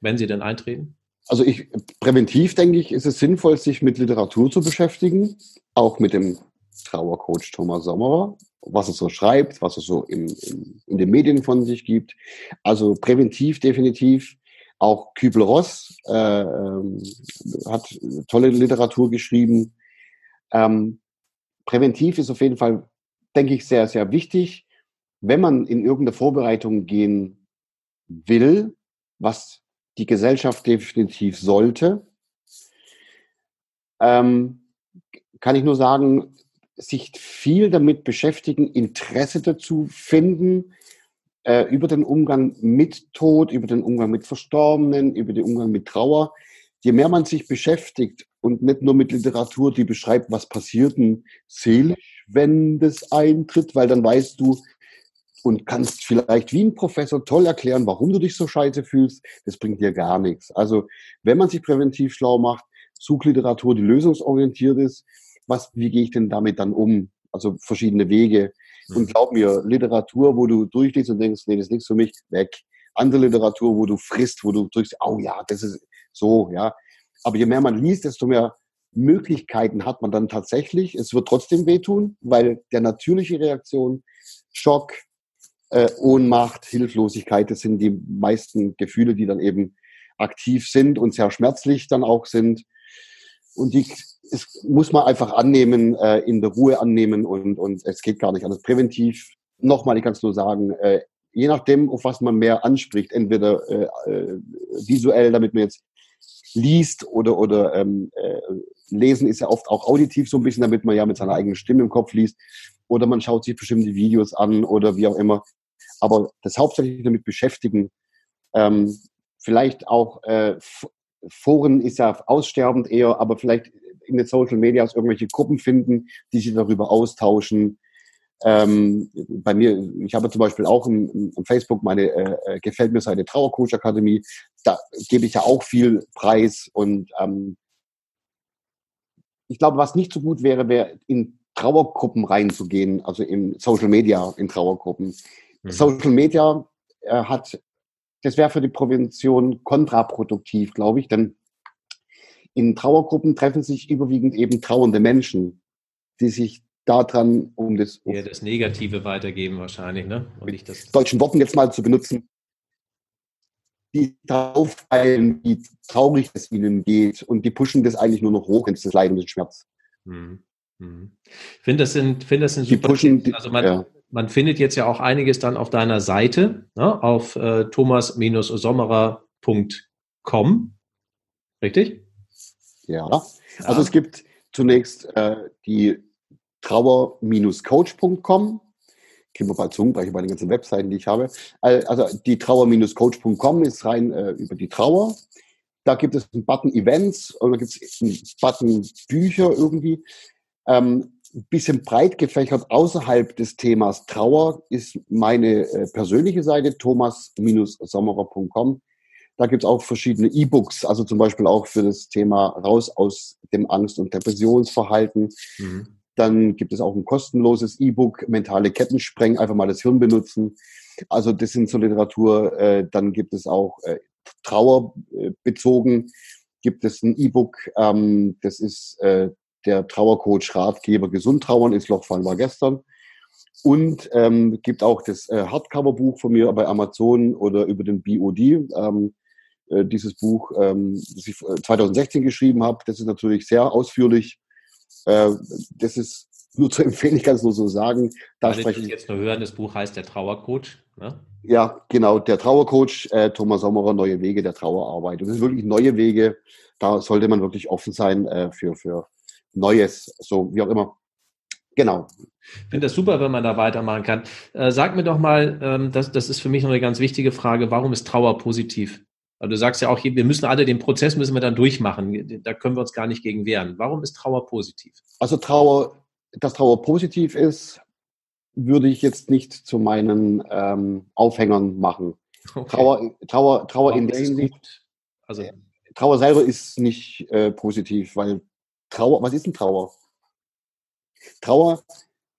wenn sie denn eintreten? Also ich präventiv denke ich, ist es sinnvoll, sich mit Literatur zu beschäftigen, auch mit dem Trauercoach Thomas Sommerer, was er so schreibt, was er so in, in, in den Medien von sich gibt. Also präventiv definitiv. Auch Kübler-Ross äh, ähm, hat tolle Literatur geschrieben. Ähm, präventiv ist auf jeden Fall, denke ich, sehr, sehr wichtig. Wenn man in irgendeine Vorbereitung gehen will, was die Gesellschaft definitiv sollte, ähm, kann ich nur sagen, sich viel damit beschäftigen, Interesse dazu finden, äh, über den Umgang mit Tod, über den Umgang mit Verstorbenen, über den Umgang mit Trauer. Je mehr man sich beschäftigt und nicht nur mit Literatur, die beschreibt, was passiert denn seelisch, wenn das eintritt, weil dann weißt du und kannst vielleicht wie ein Professor toll erklären, warum du dich so scheiße fühlst. Das bringt dir gar nichts. Also wenn man sich präventiv schlau macht, Suchliteratur, die lösungsorientiert ist, was, wie gehe ich denn damit dann um? Also verschiedene Wege. Und glaub mir, Literatur, wo du durchliest und denkst, nee, das ist nichts für mich, weg. Andere Literatur, wo du frisst, wo du drückst, oh ja, das ist so, ja. Aber je mehr man liest, desto mehr Möglichkeiten hat man dann tatsächlich. Es wird trotzdem wehtun, weil der natürliche Reaktion, Schock, äh, Ohnmacht, Hilflosigkeit, das sind die meisten Gefühle, die dann eben aktiv sind und sehr schmerzlich dann auch sind. Und die es muss man einfach annehmen, äh, in der Ruhe annehmen und, und es geht gar nicht anders. Präventiv, nochmal, ich kann es nur sagen, äh, je nachdem, auf was man mehr anspricht, entweder äh, äh, visuell, damit man jetzt liest oder, oder ähm, äh, lesen ist ja oft auch auditiv so ein bisschen, damit man ja mit seiner eigenen Stimme im Kopf liest oder man schaut sich bestimmte Videos an oder wie auch immer. Aber das hauptsächlich damit beschäftigen, ähm, vielleicht auch äh, Foren ist ja aussterbend eher, aber vielleicht in den Social Medias irgendwelche Gruppen finden, die sich darüber austauschen. Ähm, bei mir, ich habe zum Beispiel auch im, im Facebook meine äh, äh, gefällt mir Seite Trauercoach Akademie. Da gebe ich ja auch viel Preis und ähm, ich glaube, was nicht so gut wäre, wäre in Trauergruppen reinzugehen, also in Social Media in Trauergruppen. Mhm. Social Media äh, hat, das wäre für die Prävention kontraproduktiv, glaube ich, denn in Trauergruppen treffen sich überwiegend eben trauernde Menschen, die sich daran um das. Ja, das Negative weitergeben wahrscheinlich, ne? Und nicht das deutschen Worten jetzt mal zu benutzen, die auffallen, wie traurig es ihnen geht und die pushen das eigentlich nur noch hoch ins Leiden und den Schmerz. Hm. Hm. Ich finde, das sind, finde, das sind super. Die pushen, also man, ja. man findet jetzt ja auch einiges dann auf deiner Seite, ne? auf äh, thomas-sommerer.com. Richtig? Ja. Also es gibt zunächst äh, die trauer-coach.com. Kriegen wir bald Zungenbrecher bei den ganzen Webseiten, die ich habe. Also die trauer-coach.com ist rein äh, über die Trauer. Da gibt es einen Button Events und da gibt es einen Button Bücher irgendwie. Ähm, ein bisschen breit gefächert außerhalb des Themas Trauer ist meine äh, persönliche Seite thomas-sommerer.com. Da gibt es auch verschiedene E-Books, also zum Beispiel auch für das Thema raus aus dem Angst- und Depressionsverhalten. Mhm. Dann gibt es auch ein kostenloses E-Book, mentale Ketten sprengen, einfach mal das Hirn benutzen. Also das sind so Literatur. Äh, dann gibt es auch äh, Trauerbezogen, gibt es ein E-Book, ähm, das ist äh, der Trauercoach Ratgeber Gesund trauern, ins Loch fallen war gestern. Und ähm, gibt auch das äh, Hardcover-Buch von mir bei Amazon oder über den BOD. Ähm, äh, dieses Buch, ähm, das ich 2016 äh, geschrieben habe. Das ist natürlich sehr ausführlich. Äh, das ist nur zu *laughs* empfehlen, ich kann es nur so sagen. Da Alle, spreche ich jetzt nur hören, das Buch heißt Der Trauercoach. Ne? Ja, genau, der Trauercoach, äh, Thomas Sommerer, Neue Wege der Trauerarbeit. Und das sind wirklich neue Wege. Da sollte man wirklich offen sein äh, für, für Neues, so wie auch immer. Genau. Ich finde das super, wenn man da weitermachen kann. Äh, sag mir doch mal, ähm, das, das ist für mich noch eine ganz wichtige Frage, warum ist Trauer positiv? Weil du sagst ja auch, wir müssen alle den Prozess müssen wir dann durchmachen. Da können wir uns gar nicht gegen wehren. Warum ist Trauer positiv? Also Trauer, dass Trauer positiv ist, würde ich jetzt nicht zu meinen ähm, Aufhängern machen. Okay. Trauer, Trauer, Trauer in der Hinsicht. Also Trauer selber ist nicht äh, positiv, weil Trauer, was ist denn Trauer? Trauer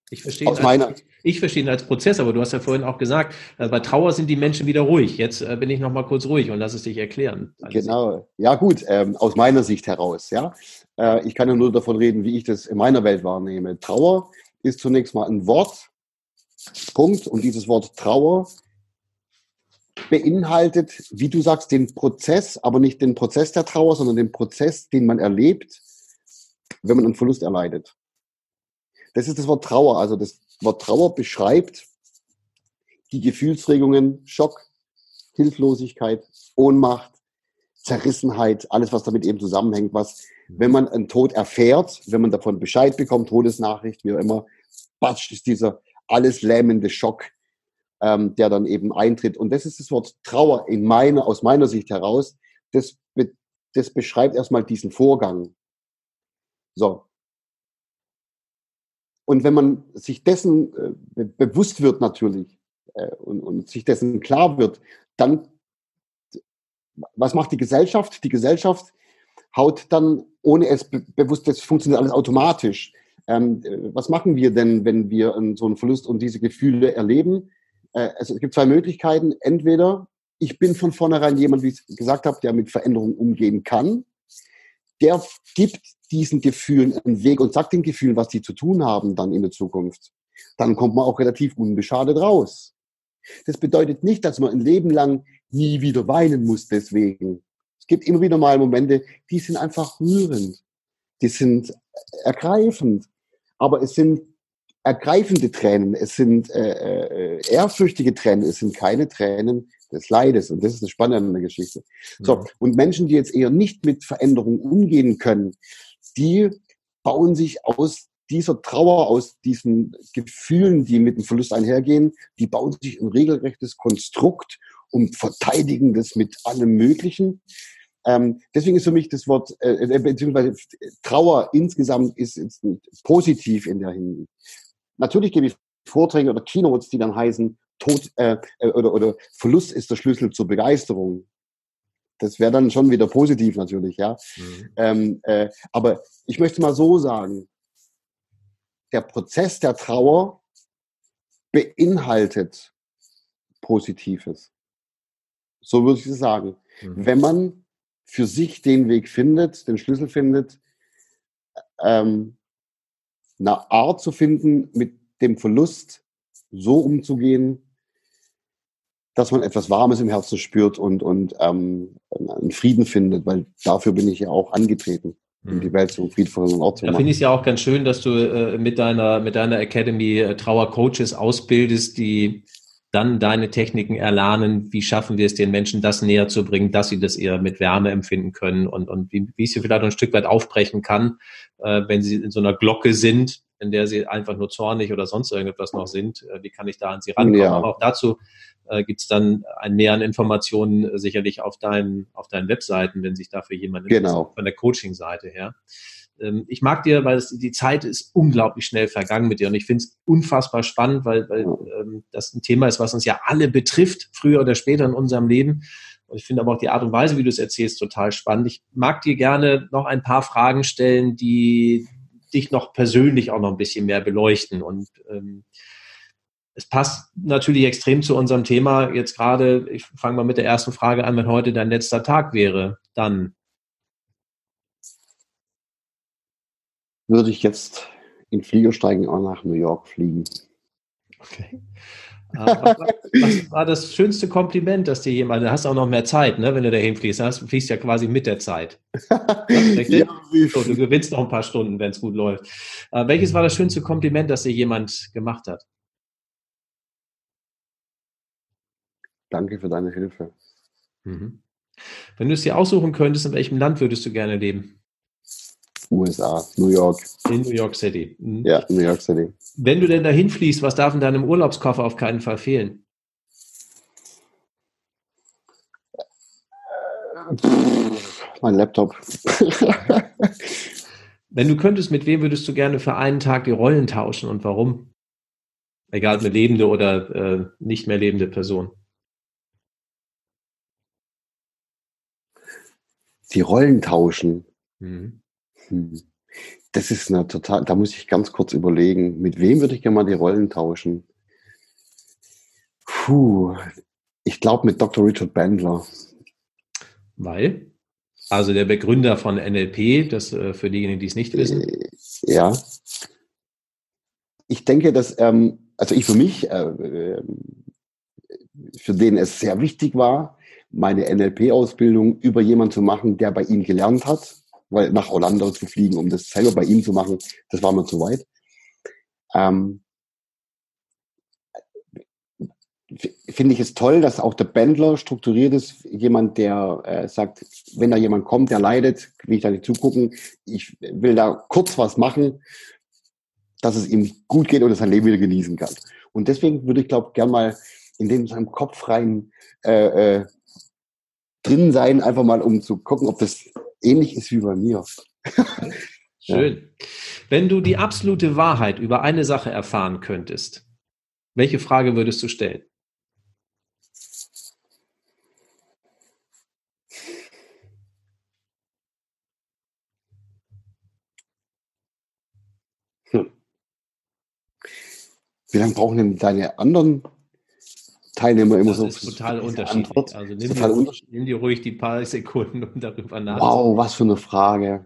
ich verstehe, aus meiner, ich verstehe ihn als Prozess, aber du hast ja vorhin auch gesagt, äh, bei Trauer sind die Menschen wieder ruhig. Jetzt äh, bin ich noch mal kurz ruhig und lass es dich erklären. Genau. Ja gut, ähm, aus meiner Sicht heraus. Ja, äh, ich kann ja nur davon reden, wie ich das in meiner Welt wahrnehme. Trauer ist zunächst mal ein Wort. Punkt. Und dieses Wort Trauer beinhaltet, wie du sagst, den Prozess, aber nicht den Prozess der Trauer, sondern den Prozess, den man erlebt, wenn man einen Verlust erleidet. Das ist das Wort Trauer. Also das Wort Trauer beschreibt die Gefühlsregungen Schock, Hilflosigkeit, Ohnmacht, Zerrissenheit, alles, was damit eben zusammenhängt, was, wenn man einen Tod erfährt, wenn man davon Bescheid bekommt, Todesnachricht, wie auch immer, batsch, ist dieser alles lähmende Schock ähm, der dann eben eintritt. Und das ist das Wort Trauer in meiner, aus meiner Sicht heraus. Das, das beschreibt erstmal diesen Vorgang. So. Und wenn man sich dessen äh, bewusst wird natürlich äh, und, und sich dessen klar wird, dann, was macht die Gesellschaft? Die Gesellschaft haut dann, ohne es be bewusst, das funktioniert alles automatisch. Ähm, was machen wir denn, wenn wir so einen Verlust und diese Gefühle erleben? Äh, also es gibt zwei Möglichkeiten. Entweder ich bin von vornherein jemand, wie ich gesagt habe, der mit Veränderungen umgehen kann. Der gibt diesen Gefühlen einen Weg und sagt den Gefühlen, was die zu tun haben dann in der Zukunft. Dann kommt man auch relativ unbeschadet raus. Das bedeutet nicht, dass man ein Leben lang nie wieder weinen muss deswegen. Es gibt immer wieder mal Momente, die sind einfach rührend. Die sind ergreifend. Aber es sind ergreifende Tränen, es sind äh, äh, ehrfürchtige Tränen, es sind keine Tränen des Leides. Und das ist das Spannende Geschichte. So, mhm. und Menschen, die jetzt eher nicht mit Veränderungen umgehen können, die bauen sich aus dieser Trauer, aus diesen Gefühlen, die mit dem Verlust einhergehen, die bauen sich ein regelrechtes Konstrukt und verteidigen das mit allem Möglichen. Ähm, deswegen ist für mich das Wort, äh, äh beziehungsweise Trauer insgesamt ist, ist positiv in der Hinsicht. Natürlich gebe ich Vorträge oder Keynotes, die dann heißen, Tod äh, äh, oder, oder Verlust ist der Schlüssel zur Begeisterung. Das wäre dann schon wieder positiv natürlich, ja. Mhm. Ähm, äh, aber ich möchte mal so sagen, der Prozess der Trauer beinhaltet Positives. So würde ich es sagen. Mhm. Wenn man für sich den Weg findet, den Schlüssel findet, ähm, eine Art zu finden, mit dem Verlust so umzugehen, dass man etwas Warmes im Herzen spürt und, und ähm, einen Frieden findet, weil dafür bin ich ja auch angetreten, um die mhm. Welt zu friedvollen Ort zu machen. Da finde ich es ja auch ganz schön, dass du äh, mit, deiner, mit deiner Academy äh, Trauercoaches ausbildest, die dann deine Techniken erlernen, wie schaffen wir es den Menschen, das näher zu bringen, dass sie das eher mit Wärme empfinden können und, und wie, wie ich sie vielleicht ein Stück weit aufbrechen kann, äh, wenn sie in so einer Glocke sind, in der sie einfach nur zornig oder sonst irgendetwas noch sind. Äh, wie kann ich da an sie rankommen? Ja. Aber auch dazu äh, gibt es dann einen näheren Informationen äh, sicherlich auf deinen, auf deinen Webseiten, wenn sich dafür jemand genau. von der Coaching-Seite her. Ähm, ich mag dir, weil es, die Zeit ist unglaublich schnell vergangen mit dir und ich finde es unfassbar spannend, weil, weil ähm, das ein Thema ist, was uns ja alle betrifft, früher oder später in unserem Leben. Und ich finde aber auch die Art und Weise, wie du es erzählst, total spannend. Ich mag dir gerne noch ein paar Fragen stellen, die dich noch persönlich auch noch ein bisschen mehr beleuchten. Und ähm, es passt natürlich extrem zu unserem Thema. Jetzt gerade, ich fange mal mit der ersten Frage an, wenn heute dein letzter Tag wäre, dann würde ich jetzt in Flieger steigen und nach New York fliegen. Okay. Was, was, war das schönste Kompliment, das dir jemand, du hast auch noch mehr Zeit, ne, wenn du dahin fliegst, du fliegst ja quasi mit der Zeit. *laughs* ja, so, du gewinnst noch ein paar Stunden, wenn es gut läuft. Uh, welches war das schönste Kompliment, das dir jemand gemacht hat? Danke für deine Hilfe. Mhm. Wenn du es dir aussuchen könntest, in welchem Land würdest du gerne leben? USA, New York. In New York City. Mhm. Ja, New York City. Wenn du denn dahin fließt, was darf in deinem Urlaubskoffer auf keinen Fall fehlen? Mein Laptop. *laughs* Wenn du könntest, mit wem würdest du gerne für einen Tag die Rollen tauschen und warum? Egal, eine lebende oder äh, nicht mehr lebende Person. Die Rollen tauschen. Mhm. Das ist eine total, da muss ich ganz kurz überlegen, mit wem würde ich gerne mal die Rollen tauschen? Puh, ich glaube mit Dr. Richard Bandler. Weil? Also der Begründer von NLP, das äh, für diejenigen, die es nicht wissen. Äh, ja. Ich denke, dass, ähm, also ich für mich, äh, äh für den es sehr wichtig war, meine NLP-Ausbildung über jemanden zu machen, der bei ihm gelernt hat weil nach Orlando zu fliegen, um das selber bei ihm zu machen, das war mir zu weit. Ähm, Finde ich es toll, dass auch der Bändler strukturiert ist, jemand, der äh, sagt, wenn da jemand kommt, der leidet, will ich da nicht zugucken, ich will da kurz was machen, dass es ihm gut geht und er sein Leben wieder genießen kann. Und deswegen würde ich, glaube gern mal in dem seinem Kopf rein äh, äh, drin sein, einfach mal um zu gucken, ob das ähnlich ist wie bei mir. *laughs* Schön. Wenn du die absolute Wahrheit über eine Sache erfahren könntest, welche Frage würdest du stellen? Hm. Wie lange brauchen denn deine anderen Teilnehmer immer das so? Ist total unterschiedlich. Antwort? Also nimm, total dir, nimm dir ruhig die paar *laughs* Sekunden, um darüber nachzudenken. Wow, was für eine Frage.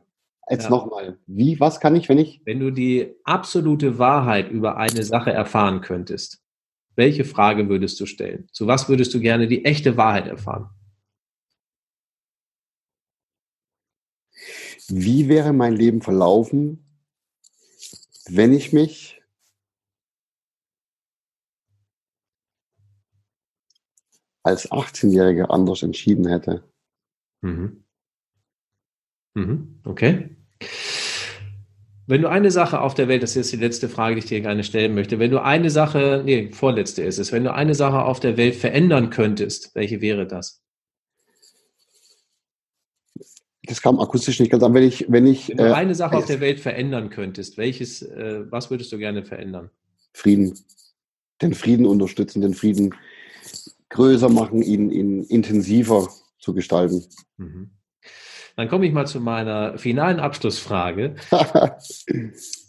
Jetzt ja. nochmal. Wie, was kann ich, wenn ich? Wenn du die absolute Wahrheit über eine Sache erfahren könntest, welche Frage würdest du stellen? Zu was würdest du gerne die echte Wahrheit erfahren? Wie wäre mein Leben verlaufen, wenn ich mich als 18-Jähriger anders entschieden hätte? Mhm. Mhm. Okay. Wenn du eine Sache auf der Welt, das ist jetzt die letzte Frage, die ich dir gerne stellen möchte, wenn du eine Sache, nee, vorletzte ist es, wenn du eine Sache auf der Welt verändern könntest, welche wäre das? Das kam akustisch nicht ganz an. Wenn ich, wenn ich wenn du äh, eine Sache äh, auf der Welt verändern könntest, welches, äh, was würdest du gerne verändern? Frieden. Den Frieden unterstützen, den Frieden größer machen, ihn, ihn intensiver zu gestalten. Mhm. Dann komme ich mal zu meiner finalen Abschlussfrage. *laughs*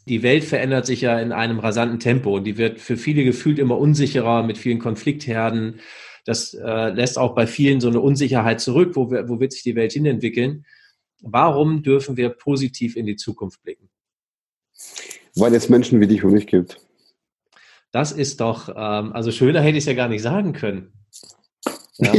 die Welt verändert sich ja in einem rasanten Tempo und die wird für viele gefühlt immer unsicherer mit vielen Konfliktherden. Das äh, lässt auch bei vielen so eine Unsicherheit zurück. Wo, wir, wo wird sich die Welt hinentwickeln? Warum dürfen wir positiv in die Zukunft blicken? Weil es Menschen wie dich und mich gibt. Das ist doch, ähm, also schöner hätte ich es ja gar nicht sagen können. *laughs* Ja.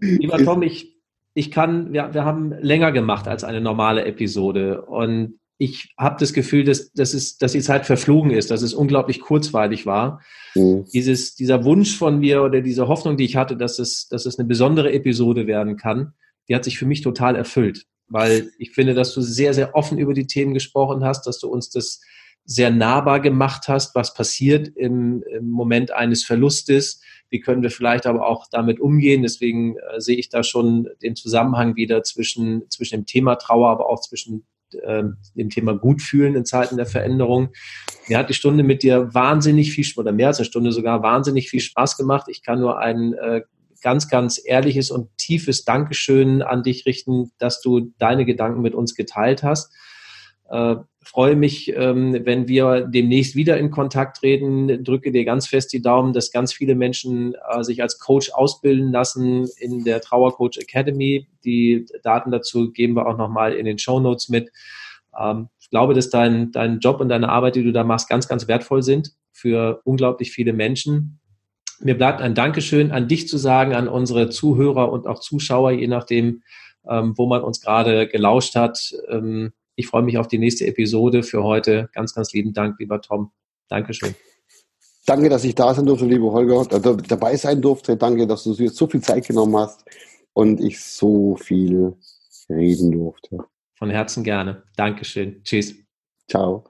Lieber Tom, ich, ich kann, wir, wir haben länger gemacht als eine normale Episode und ich habe das Gefühl, dass, dass, es, dass die Zeit verflogen ist, dass es unglaublich kurzweilig war. Mhm. Dieses, dieser Wunsch von mir oder diese Hoffnung, die ich hatte, dass es, dass es eine besondere Episode werden kann, die hat sich für mich total erfüllt. Weil ich finde, dass du sehr, sehr offen über die Themen gesprochen hast, dass du uns das sehr nahbar gemacht hast, was passiert im, im Moment eines Verlustes, wie können wir vielleicht aber auch damit umgehen. Deswegen äh, sehe ich da schon den Zusammenhang wieder zwischen, zwischen dem Thema Trauer, aber auch zwischen äh, dem Thema Gutfühlen in Zeiten der Veränderung. Mir hat die Stunde mit dir wahnsinnig viel, oder mehr als eine Stunde sogar, wahnsinnig viel Spaß gemacht. Ich kann nur ein äh, ganz, ganz ehrliches und tiefes Dankeschön an dich richten, dass du deine Gedanken mit uns geteilt hast. Freue mich, ähm, wenn wir demnächst wieder in Kontakt treten. Drücke dir ganz fest die Daumen, dass ganz viele Menschen äh, sich als Coach ausbilden lassen in der Trauer Coach Academy. Die Daten dazu geben wir auch nochmal in den Show Notes mit. Ähm, ich glaube, dass dein, dein Job und deine Arbeit, die du da machst, ganz, ganz wertvoll sind für unglaublich viele Menschen. Mir bleibt ein Dankeschön an dich zu sagen, an unsere Zuhörer und auch Zuschauer, je nachdem, ähm, wo man uns gerade gelauscht hat. Ich freue mich auf die nächste Episode für heute. Ganz, ganz lieben Dank, lieber Tom. Dankeschön. Danke, dass ich da sein durfte, lieber Holger, dabei sein durfte. Danke, dass du dir so viel Zeit genommen hast und ich so viel reden durfte. Von Herzen gerne. Dankeschön. Tschüss. Ciao.